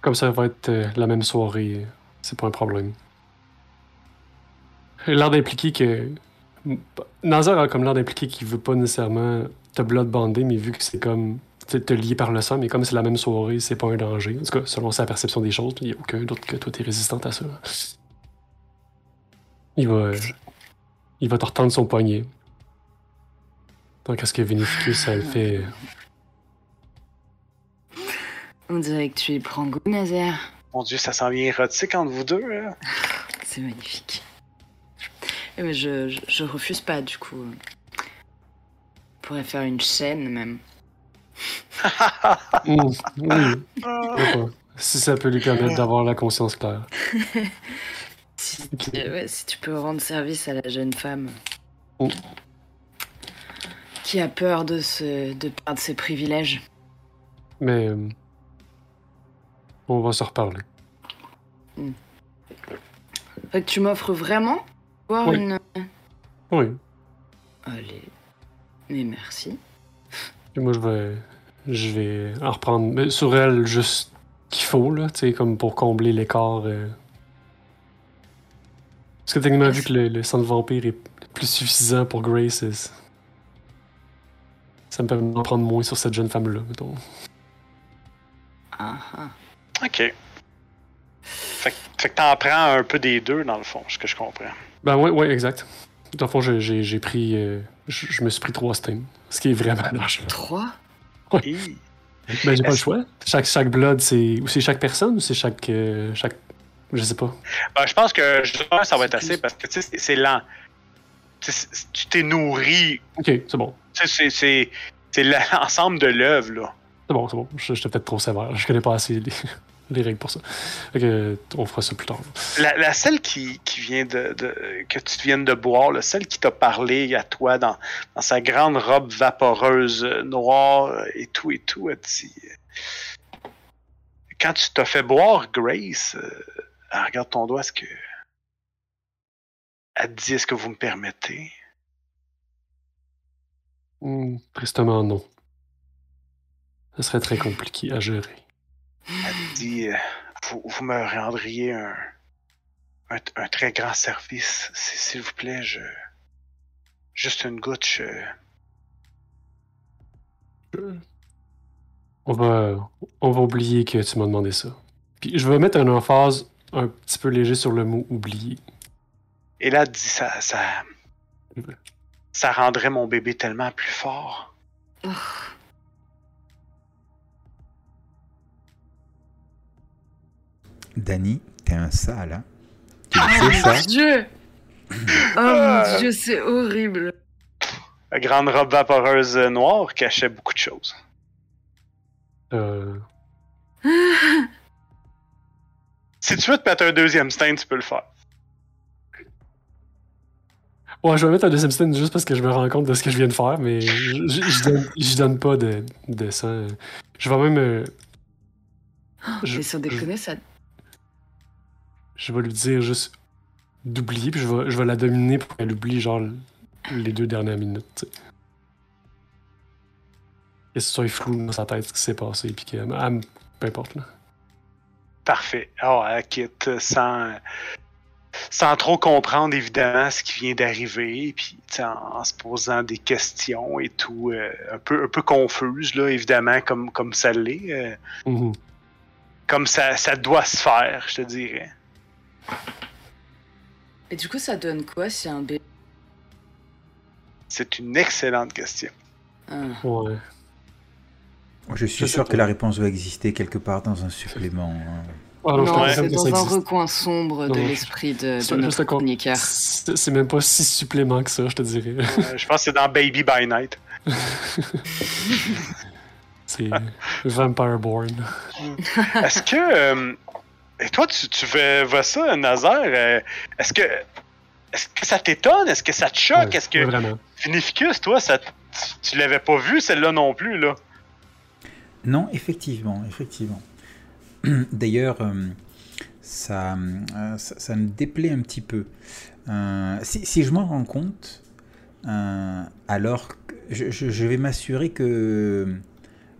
Comme ça va être euh, la même soirée, c'est pas un problème. L'air d'impliquer que. Nazar a comme l'air d'impliquer qu'il veut pas nécessairement te bloodbander, mais vu que c'est comme. te lier par le sang, mais comme c'est la même soirée, c'est pas un danger. En tout cas, selon sa perception des choses, il n'y a aucun doute que toi t'es résistante à ça. Il va. euh, il va te retendre son poignet. Donc, est-ce que Vinificus, ça le fait. On dirait que tu y prends goût, Nazaire. Mon Dieu, ça sent bien érotique entre vous deux. Là. <laughs> C'est magnifique. Eh, Mais je, je, je refuse pas, du coup. On pourrait faire une chaîne, même. <laughs> Si ça peut lui permettre d'avoir la conscience claire. <laughs> Si, Ok. euh, ouais, si tu peux rendre service à la jeune femme Oh. qui a peur de, se, de perdre ses privilèges. Mais. On va se reparler. Fait que tu m'offres vraiment voir Oui. une. Oui. Allez. Mais merci. Moi, je vais. Je vais en reprendre. Mais sur elle, juste qu'il faut, là, tu sais, comme pour combler l'écart. euh. Parce que techniquement, vu que le, le sang de vampire est plus suffisant pour Grace, ça me permet d'en prendre moins sur cette jeune femme-là, mettons. Ah, ah. Ok. Fait, que- t'en prends un peu des deux, dans le fond, ce que je comprends. Ben ouais, ouais, exact. Dans le fond, j'ai- pris. euh, je je me suis pris trois steams. Ce qui est vraiment <laughs> large. Trois? Hi. Ben, j'ai pas le choix. Chaque, chaque blood, c'est. Ou c'est chaque personne ou c'est chaque. euh, chaque. Je sais pas. Ben, je pense que justement, ça va être assez parce que tu sais, c'est- lent. Tu t'es nourri. Ok, c'est bon. Tu sais, c'est- c'est c'est <laughs> l'ensemble de l'œuvre, là. C'est bon, c'est bon. J'étais peut-être trop sévère. Je connais pas assez les, <laughs> les règles pour ça. Fait que, on fera ça plus tard. La, la celle qui, qui vient de, de- que tu viennes de boire, là, celle qui t'a parlé à toi dans, dans sa grande robe vaporeuse euh, noire euh, et tout et tout, elle dit, euh, quand tu t'as fait boire Grace, euh, elle regarde ton doigt, est-ce que elle te dit est-ce que vous me permettez? Hmm, tristement, non. Ce serait très compliqué à gérer. Elle dit euh, vous, vous me rendriez un, un, un très grand service, s'il vous plaît, je juste une goutte, je, On va, on va oublier que tu m'as demandé ça. Puis je vais mettre un emphase un petit peu léger sur le mot oublier. Et là, elle dit ça, ça, ça rendrait mon bébé tellement plus fort. Oh, Danny, t'es un sale, hein Tu Oh ça mon dieu <laughs> Oh mon dieu, c'est horrible La grande robe vaporeuse noire cachait beaucoup de choses. Euh, <laughs> Si tu veux te mettre un deuxième stain, tu peux le faire. Ouais, je vais mettre un deuxième stand juste parce que je me rends compte de ce que je viens de faire, mais je, je, je donne, je donne pas de, de sang. Je vais même. euh, je, Mais sans déconner, ça... je vais lui dire juste d'oublier, puis je vais, je vais la dominer pour qu'elle oublie, genre, les deux dernières minutes. tu sais. Que ce soit flou dans sa tête ce qui s'est passé, puis que. ah, peu importe, là. Parfait. Alors, elle quitte sans, sans trop comprendre évidemment ce qui vient d'arriver, puis en, en se posant des questions et tout, euh, un peu un peu confuse là, évidemment comme comme ça l'est. euh. Mhm. comme ça, ça doit se faire, je te dirais. Et du coup, ça donne quoi si un bébé. C'est une excellente question. Ah. Ouais. Je suis sûr que la réponse doit exister quelque part dans un supplément. hein. Ah non, c'est dans un existe. recoin sombre de l'esprit de, de notre chroniqueur. C'est c'est même pas si supplément que ça, je te dirais. Euh, je pense que c'est dans Baby by Night. <laughs> C'est Vampire Born. Est-ce que. euh, et toi, tu, tu veux, vois ça, Nazaire? euh, Est-ce que. Est-ce que ça t'étonne? Est-ce que ça te choque? Ouais, Est-ce que. Vraiment. Toi, ça, tu, tu l'avais pas vu, celle-là non plus, là? Non, effectivement, effectivement. <clears throat> D'ailleurs, euh, ça, euh, ça, ça me déplaît un petit peu. Euh, si, si je m'en rends compte, euh, alors que je, je- je vais m'assurer que,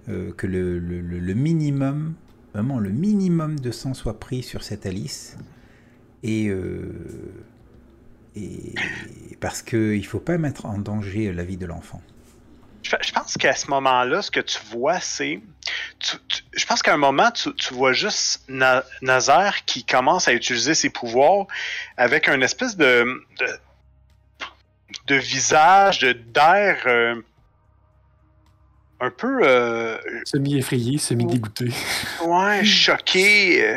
euh, que le, le- le- le minimum, vraiment le minimum de sang soit pris sur cette Alice. Et, euh, parce qu'il ne faut pas mettre en danger la vie de l'enfant. Je, pense qu'à ce moment-là, ce que tu vois, c'est. je pense qu'à un moment, tu, vois juste Na- Nazaire qui commence à utiliser ses pouvoirs avec un espèce de. de, de visage, d'air. euh, un peu. euh, Semi-effrayé, semi-dégoûté. ouais, <laughs> choqué. euh.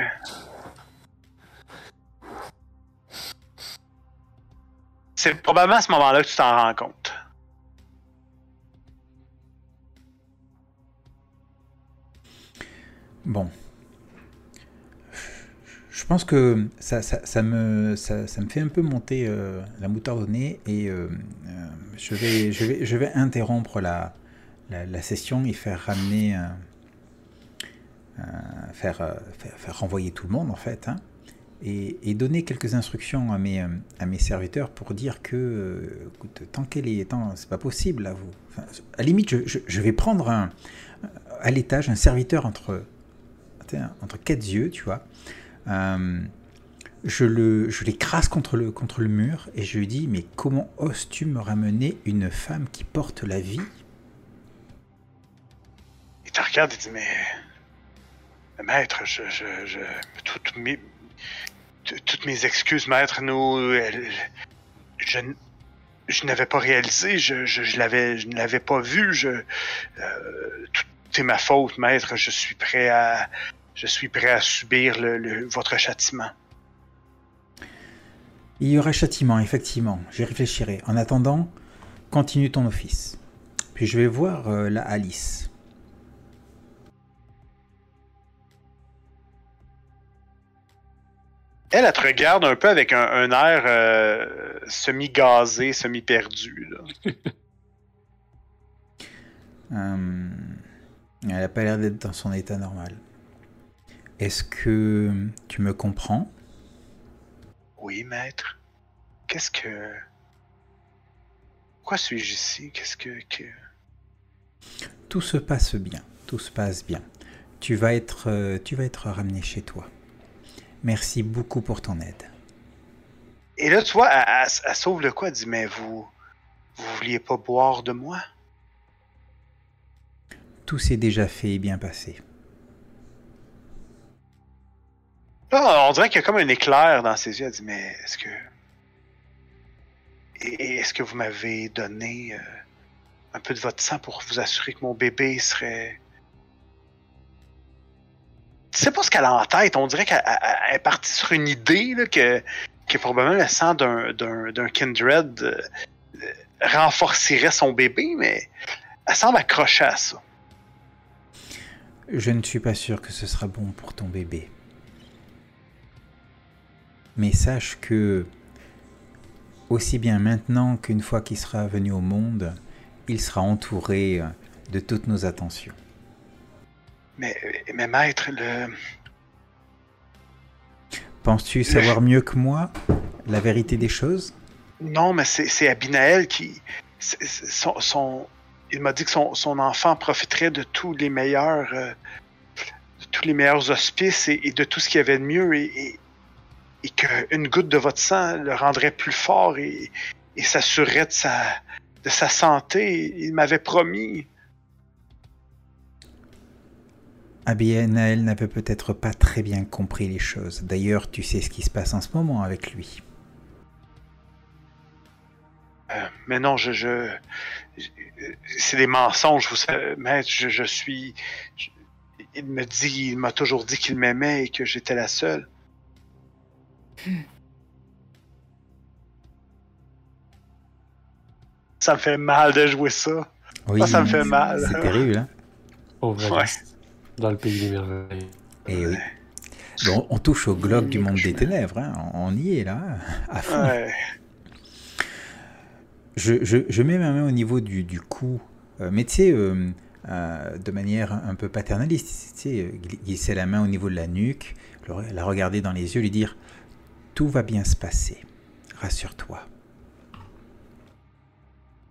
C'est probablement à ce moment-là que tu t'en rends compte. Bon. Je pense que ça, ça, ça me, ça, ça me fait un peu monter euh, la moutarde au nez et euh, euh, je, vais, je, vais, je vais interrompre la, la, session et faire ramener, euh, euh, faire, euh, faire, faire renvoyer tout le monde en fait, hein, et, donner quelques instructions à mes, serviteurs pour dire que, tant qu'elle est, tant, c'est pas possible là, vous. À limite, je, vais prendre à l'étage un serviteur entre quatre yeux, tu vois. Je le, l'écrase contre le, contre le mur et je lui dis mais comment oses-tu me ramener une femme qui porte la vie te regarde et dit Mais. Maître, toutes, mes, excuses, maître, nous. je, n'avais pas réalisé, je, ne l'avais pas vu. Je, euh, tout est ma faute, maître. Je suis prêt à. Subir votre châtiment. Il y aura châtiment, effectivement. J'y réfléchirai. En attendant, continue ton office. Puis je vais voir euh, la Alice. Elle, elle te regarde un peu avec un, un air euh, semi-gazé, semi-perdu. <laughs> Euh, elle n'a pas l'air d'être dans son état normal. Est-ce que tu me comprends? Oui, maître. Qu'est-ce que. Pourquoi suis-je ici? Qu'est-ce que. que... Tout se passe bien. Tout se passe bien. Tu vas être, euh, tu vas être ramené chez toi. Merci beaucoup pour ton aide. Et là, tu vois, elle, elle- elle sauve le quoi? Elle dit, mais vous. Vous vouliez pas boire de moi? Tout s'est déjà fait et bien passé. Là, on dirait qu'il y a comme un éclair dans ses yeux. Elle dit, mais est-ce que. Est-ce que vous m'avez donné euh, un peu de votre sang pour vous assurer que mon bébé serait. Tu sais pas ce qu'elle a en tête. On dirait qu'elle elle- elle est partie sur une idée que, probablement le sang d'un, kindred euh, euh, renforcerait son bébé, mais elle semble accrochée à ça. Je ne suis pas sûr que ce sera bon pour ton bébé. Mais sache que, aussi bien maintenant qu'une fois qu'il sera venu au monde, il sera entouré de toutes nos attentions. Mais, mais maître, le. Penses-tu savoir mieux que moi la vérité des choses? Non, mais c'est, Abinaël qui. son, son- il m'a dit que son, son enfant profiterait de tous les meilleurs. euh, de tous les meilleurs auspices et, et de tout ce qu'il y avait de mieux et, et, et qu'une goutte de votre sang le rendrait plus fort et, et s'assurerait de sa, de sa santé. Il m'avait promis. Abianael n'avait peut-être pas très bien compris les choses. D'ailleurs, tu sais ce qui se passe en ce moment avec lui. Euh, mais non, je, je, je- c'est des mensonges, vous savez, maître. Je, je suis. je- il me dit, il m'a toujours dit qu'il m'aimait et que j'étais la seule. Ça me fait mal de jouer ça. Oui, ça me fait mal. C'est terrible, hein Ouais. Dans le pays des merveilles. Et oui. Bon, on touche au globe du monde des ténèbres, hein. on y est là, à fond. Ouais. Je, je- je mets ma main au niveau du, du cou, euh, mais tu sais, euh, euh, de manière un peu paternaliste, tu sais, euh, gl- glisser la main au niveau de la nuque, le la regarder dans les yeux, lui dire Tout va bien se passer, rassure-toi.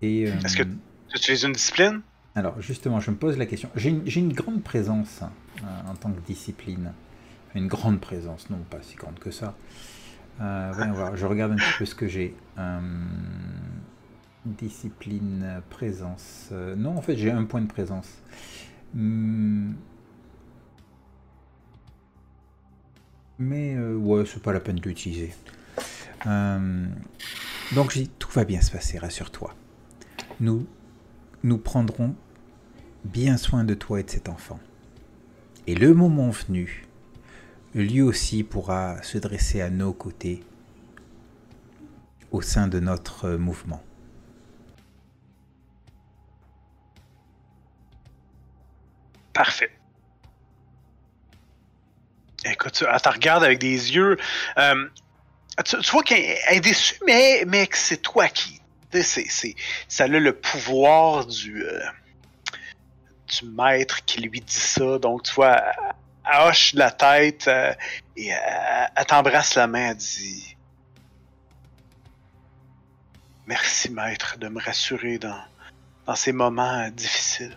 Et. euh, Est-ce que- Tu utilises une discipline? Alors, justement, je me pose la question. J'ai une, grande présence euh, en tant que discipline. Une grande présence, non pas si grande que ça. Euh, voyons voir, je regarde un petit peu ce que j'ai. Euh, discipline, présence. Non, en fait, j'ai un point de présence. Hmm. Mais, ouais, c'est pas la peine de l'utiliser. Donc, tout va bien se passer, rassure-toi. Nous nous prendrons bien soin de toi et de cet enfant. Et le moment venu, lui aussi pourra se dresser à nos côtés au sein de notre mouvement. Parfait. Écoute, tu- elle te avec des yeux. euh, tu, vois qu'elle elle est déçue, mais, mais c'est toi qui. ça a le pouvoir du, euh, du maître qui lui dit ça. Donc, tu vois, elle, hoche la tête euh, et elle, elle t'embrasse la main. Elle dit Merci, maître, de me rassurer dans, dans ces moments euh, difficiles.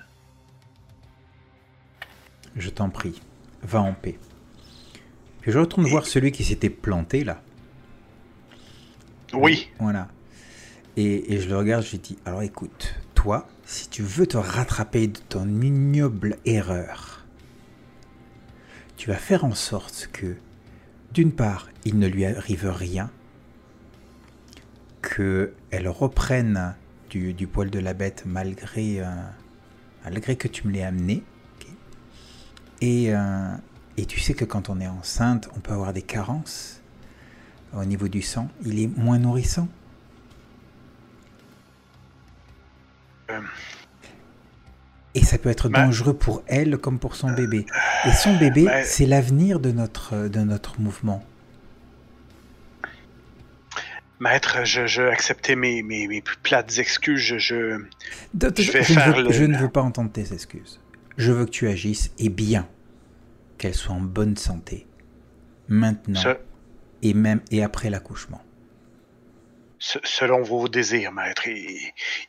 Je t'en prie, va en paix. Puis je retourne voir celui qui s'était planté là. Oui. Voilà. Et, et je le regarde, je lui dis, alors écoute, toi, si tu veux te rattraper de ton ignoble erreur, tu vas faire en sorte que, d'une part, il ne lui arrive rien, qu'elle reprenne du, poil de la bête malgré, euh, malgré que tu me l'aies amené. euh, et tu sais que quand on est enceinte, on peut avoir des carences au niveau du sang. Il est moins nourrissant. Et ça peut être dangereux pour elle comme pour son bébé. Et son bébé, c'est l'avenir de notre, de notre mouvement. Maître, je, je acceptais mes, mes, mes plus plates excuses. Je, je- vais ne faire veux, le- je ne veux pas entendre tes excuses. Je veux que tu agisses et bien. Qu'elle soit en bonne santé. Maintenant et même et après l'accouchement. Se- selon vos désirs, maître. Il,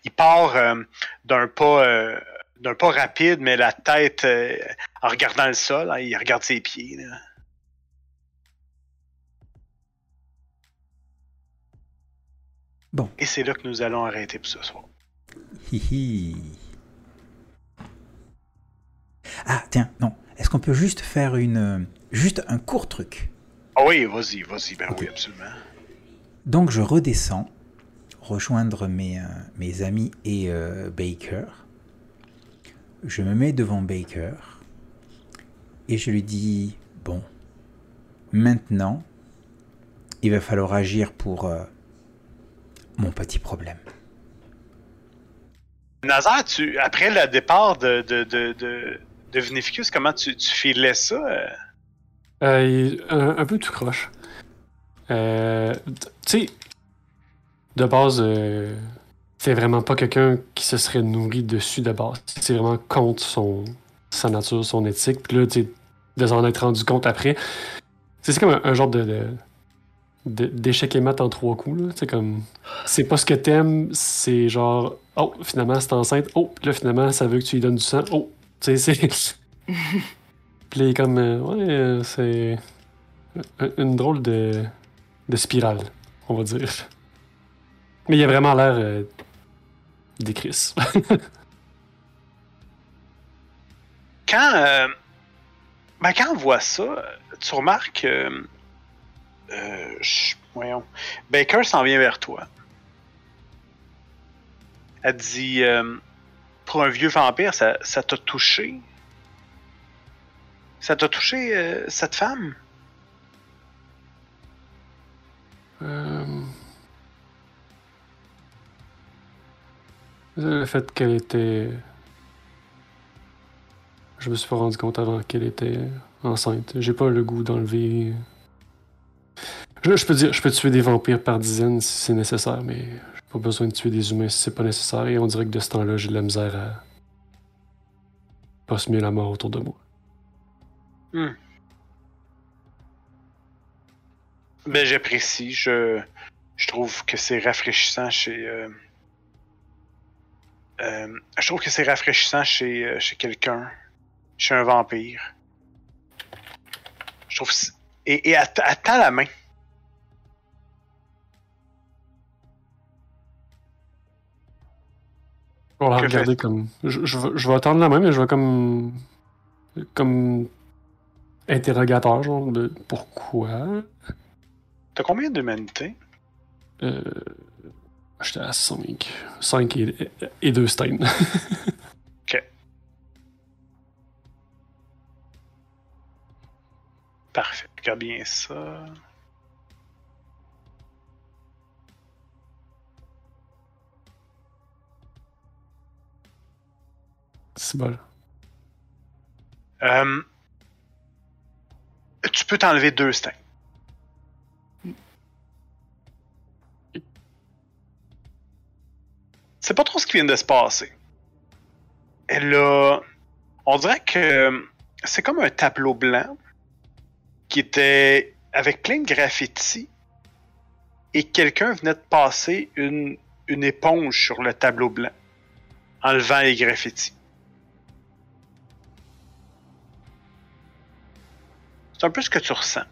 il part euh, d'un pas euh, d'un pas rapide, mais la tête euh, en regardant le sol, hein, il regarde ses pieds. là. Bon. Et c'est là que nous allons arrêter pour ce soir. Hihi. Ah, tiens, non. Est-ce qu'on peut juste faire une. Juste un court truc? Ah oui, vas-y, vas-y, ben Ok. oui, absolument. Donc je redescends, rejoindre mes, euh, mes amis et euh, Baker. Je me mets devant Baker et je lui dis, bon, maintenant, il va falloir agir pour euh, mon petit problème. Nazar, tu, après le départ de, de, de, de, de Vinificus, comment tu, tu filais ça? euh? Un, un peu tout croche. Euh, tu sais, de base, euh, c'est vraiment pas quelqu'un qui se serait nourri dessus de base. C'est vraiment contre son, sa nature, son éthique. Puis là, tu de s'en être rendu compte après, c'est comme un, un genre de, d'échec et mat en trois coups. là. C'est comme, c'est pas ce que t'aimes, c'est genre, oh, finalement, c'est enceinte. Oh, là, finalement, ça veut que tu lui donnes du sang. Oh, tu sais, c'est. <laughs> Puis comme, euh, ouais, euh, c'est un- une drôle de, de spirale, on va dire. Mais il a vraiment l'air euh, des. <laughs> Quand, euh, Ben, quand on voit ça, tu remarques. Euh, euh, voyons. Baker s'en vient vers toi. Elle dit Pour un vieux vampire, ça ça t'a touché? Ça t'a touché, cette femme? Le fait qu'elle était. Je me suis pas rendu compte avant qu'elle était enceinte. J'ai pas le goût d'enlever. Je, peux dire, je peux tuer des vampires par dizaines si c'est nécessaire, mais j'ai pas besoin de tuer des humains si c'est pas nécessaire. Et on dirait que de ce temps-là, j'ai de la misère à pas semer la mort autour de moi. Ben, j'apprécie. Je, je trouve que c'est rafraîchissant chez. euh, euh, je trouve que c'est rafraîchissant chez, euh, chez quelqu'un, chez un vampire. Je trouve. Et, et tend la main. La Que regarder comme. Je, je vais attendre la main, mais je vais comme. Comme. Interrogateur, genre, de pourquoi? T'as combien d'humanité Euh, J'étais à 5. 5 et, et 2 Stein. <laughs> Parfait. Regarde bien ça. C'est bon. Euh, tu peux t'enlever deux stings. C'est pas trop ce qui vient de se passer. Elle a. On dirait que c'est comme un tableau blanc qui était avec plein de graffitis et quelqu'un venait de passer une, une éponge sur le tableau blanc, enlevant les graffitis. C'est un peu ce que tu ressens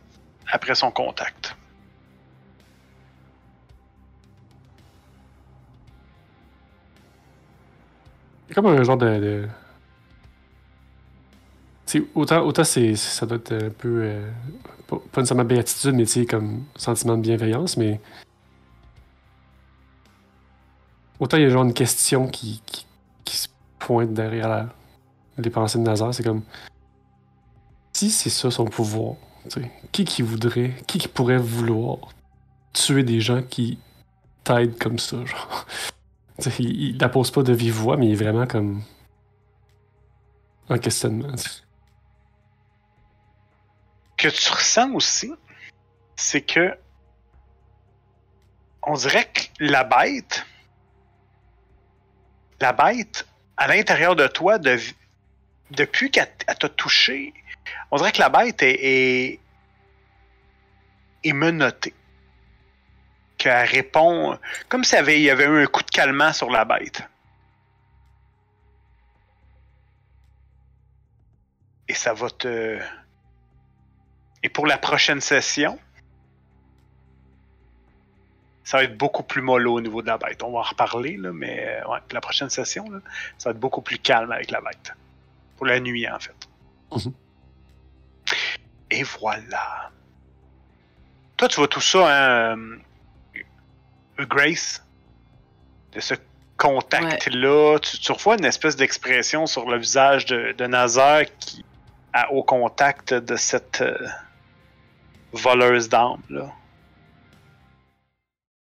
après son contact. Comme un genre de. de... Tu sais, autant, autant c'est, ça doit être un peu. euh, pas, pas nécessairement béatitude, mais tu sais, comme sentiment de bienveillance, mais. Autant il y a genre une question qui, qui, se pointe derrière les pensées de Nazar, c'est comme. Si c'est ça son pouvoir, tu sais, qui qui voudrait, qui qui pourrait vouloir tuer des gens qui t'aident comme ça, genre? Il, il la pose pas de vive voix, mais il est vraiment comme. En questionnement. que tu ressens aussi, c'est que on dirait que la bête, la bête, à l'intérieur de toi, de- depuis qu'elle elle t'a touché, on dirait que la bête est, est, est menottée. Qu'elle répond comme s'il y avait, il y avait eu un coup de calmant sur la bête. Et ça va te. Et pour la prochaine session, ça va être beaucoup plus mollo au niveau de la bête. On va en reparler, là, mais euh, ouais, la prochaine session, là, ça va être beaucoup plus calme avec la bête. Pour la nuit, en fait. Mhm. Et voilà. Toi, tu vois tout ça, hein, Grace, de ce contact-là. Tu, tu revois une espèce d'expression sur le visage de, de Nazar qui, à- au contact de cette euh, voleuse d'âme, là.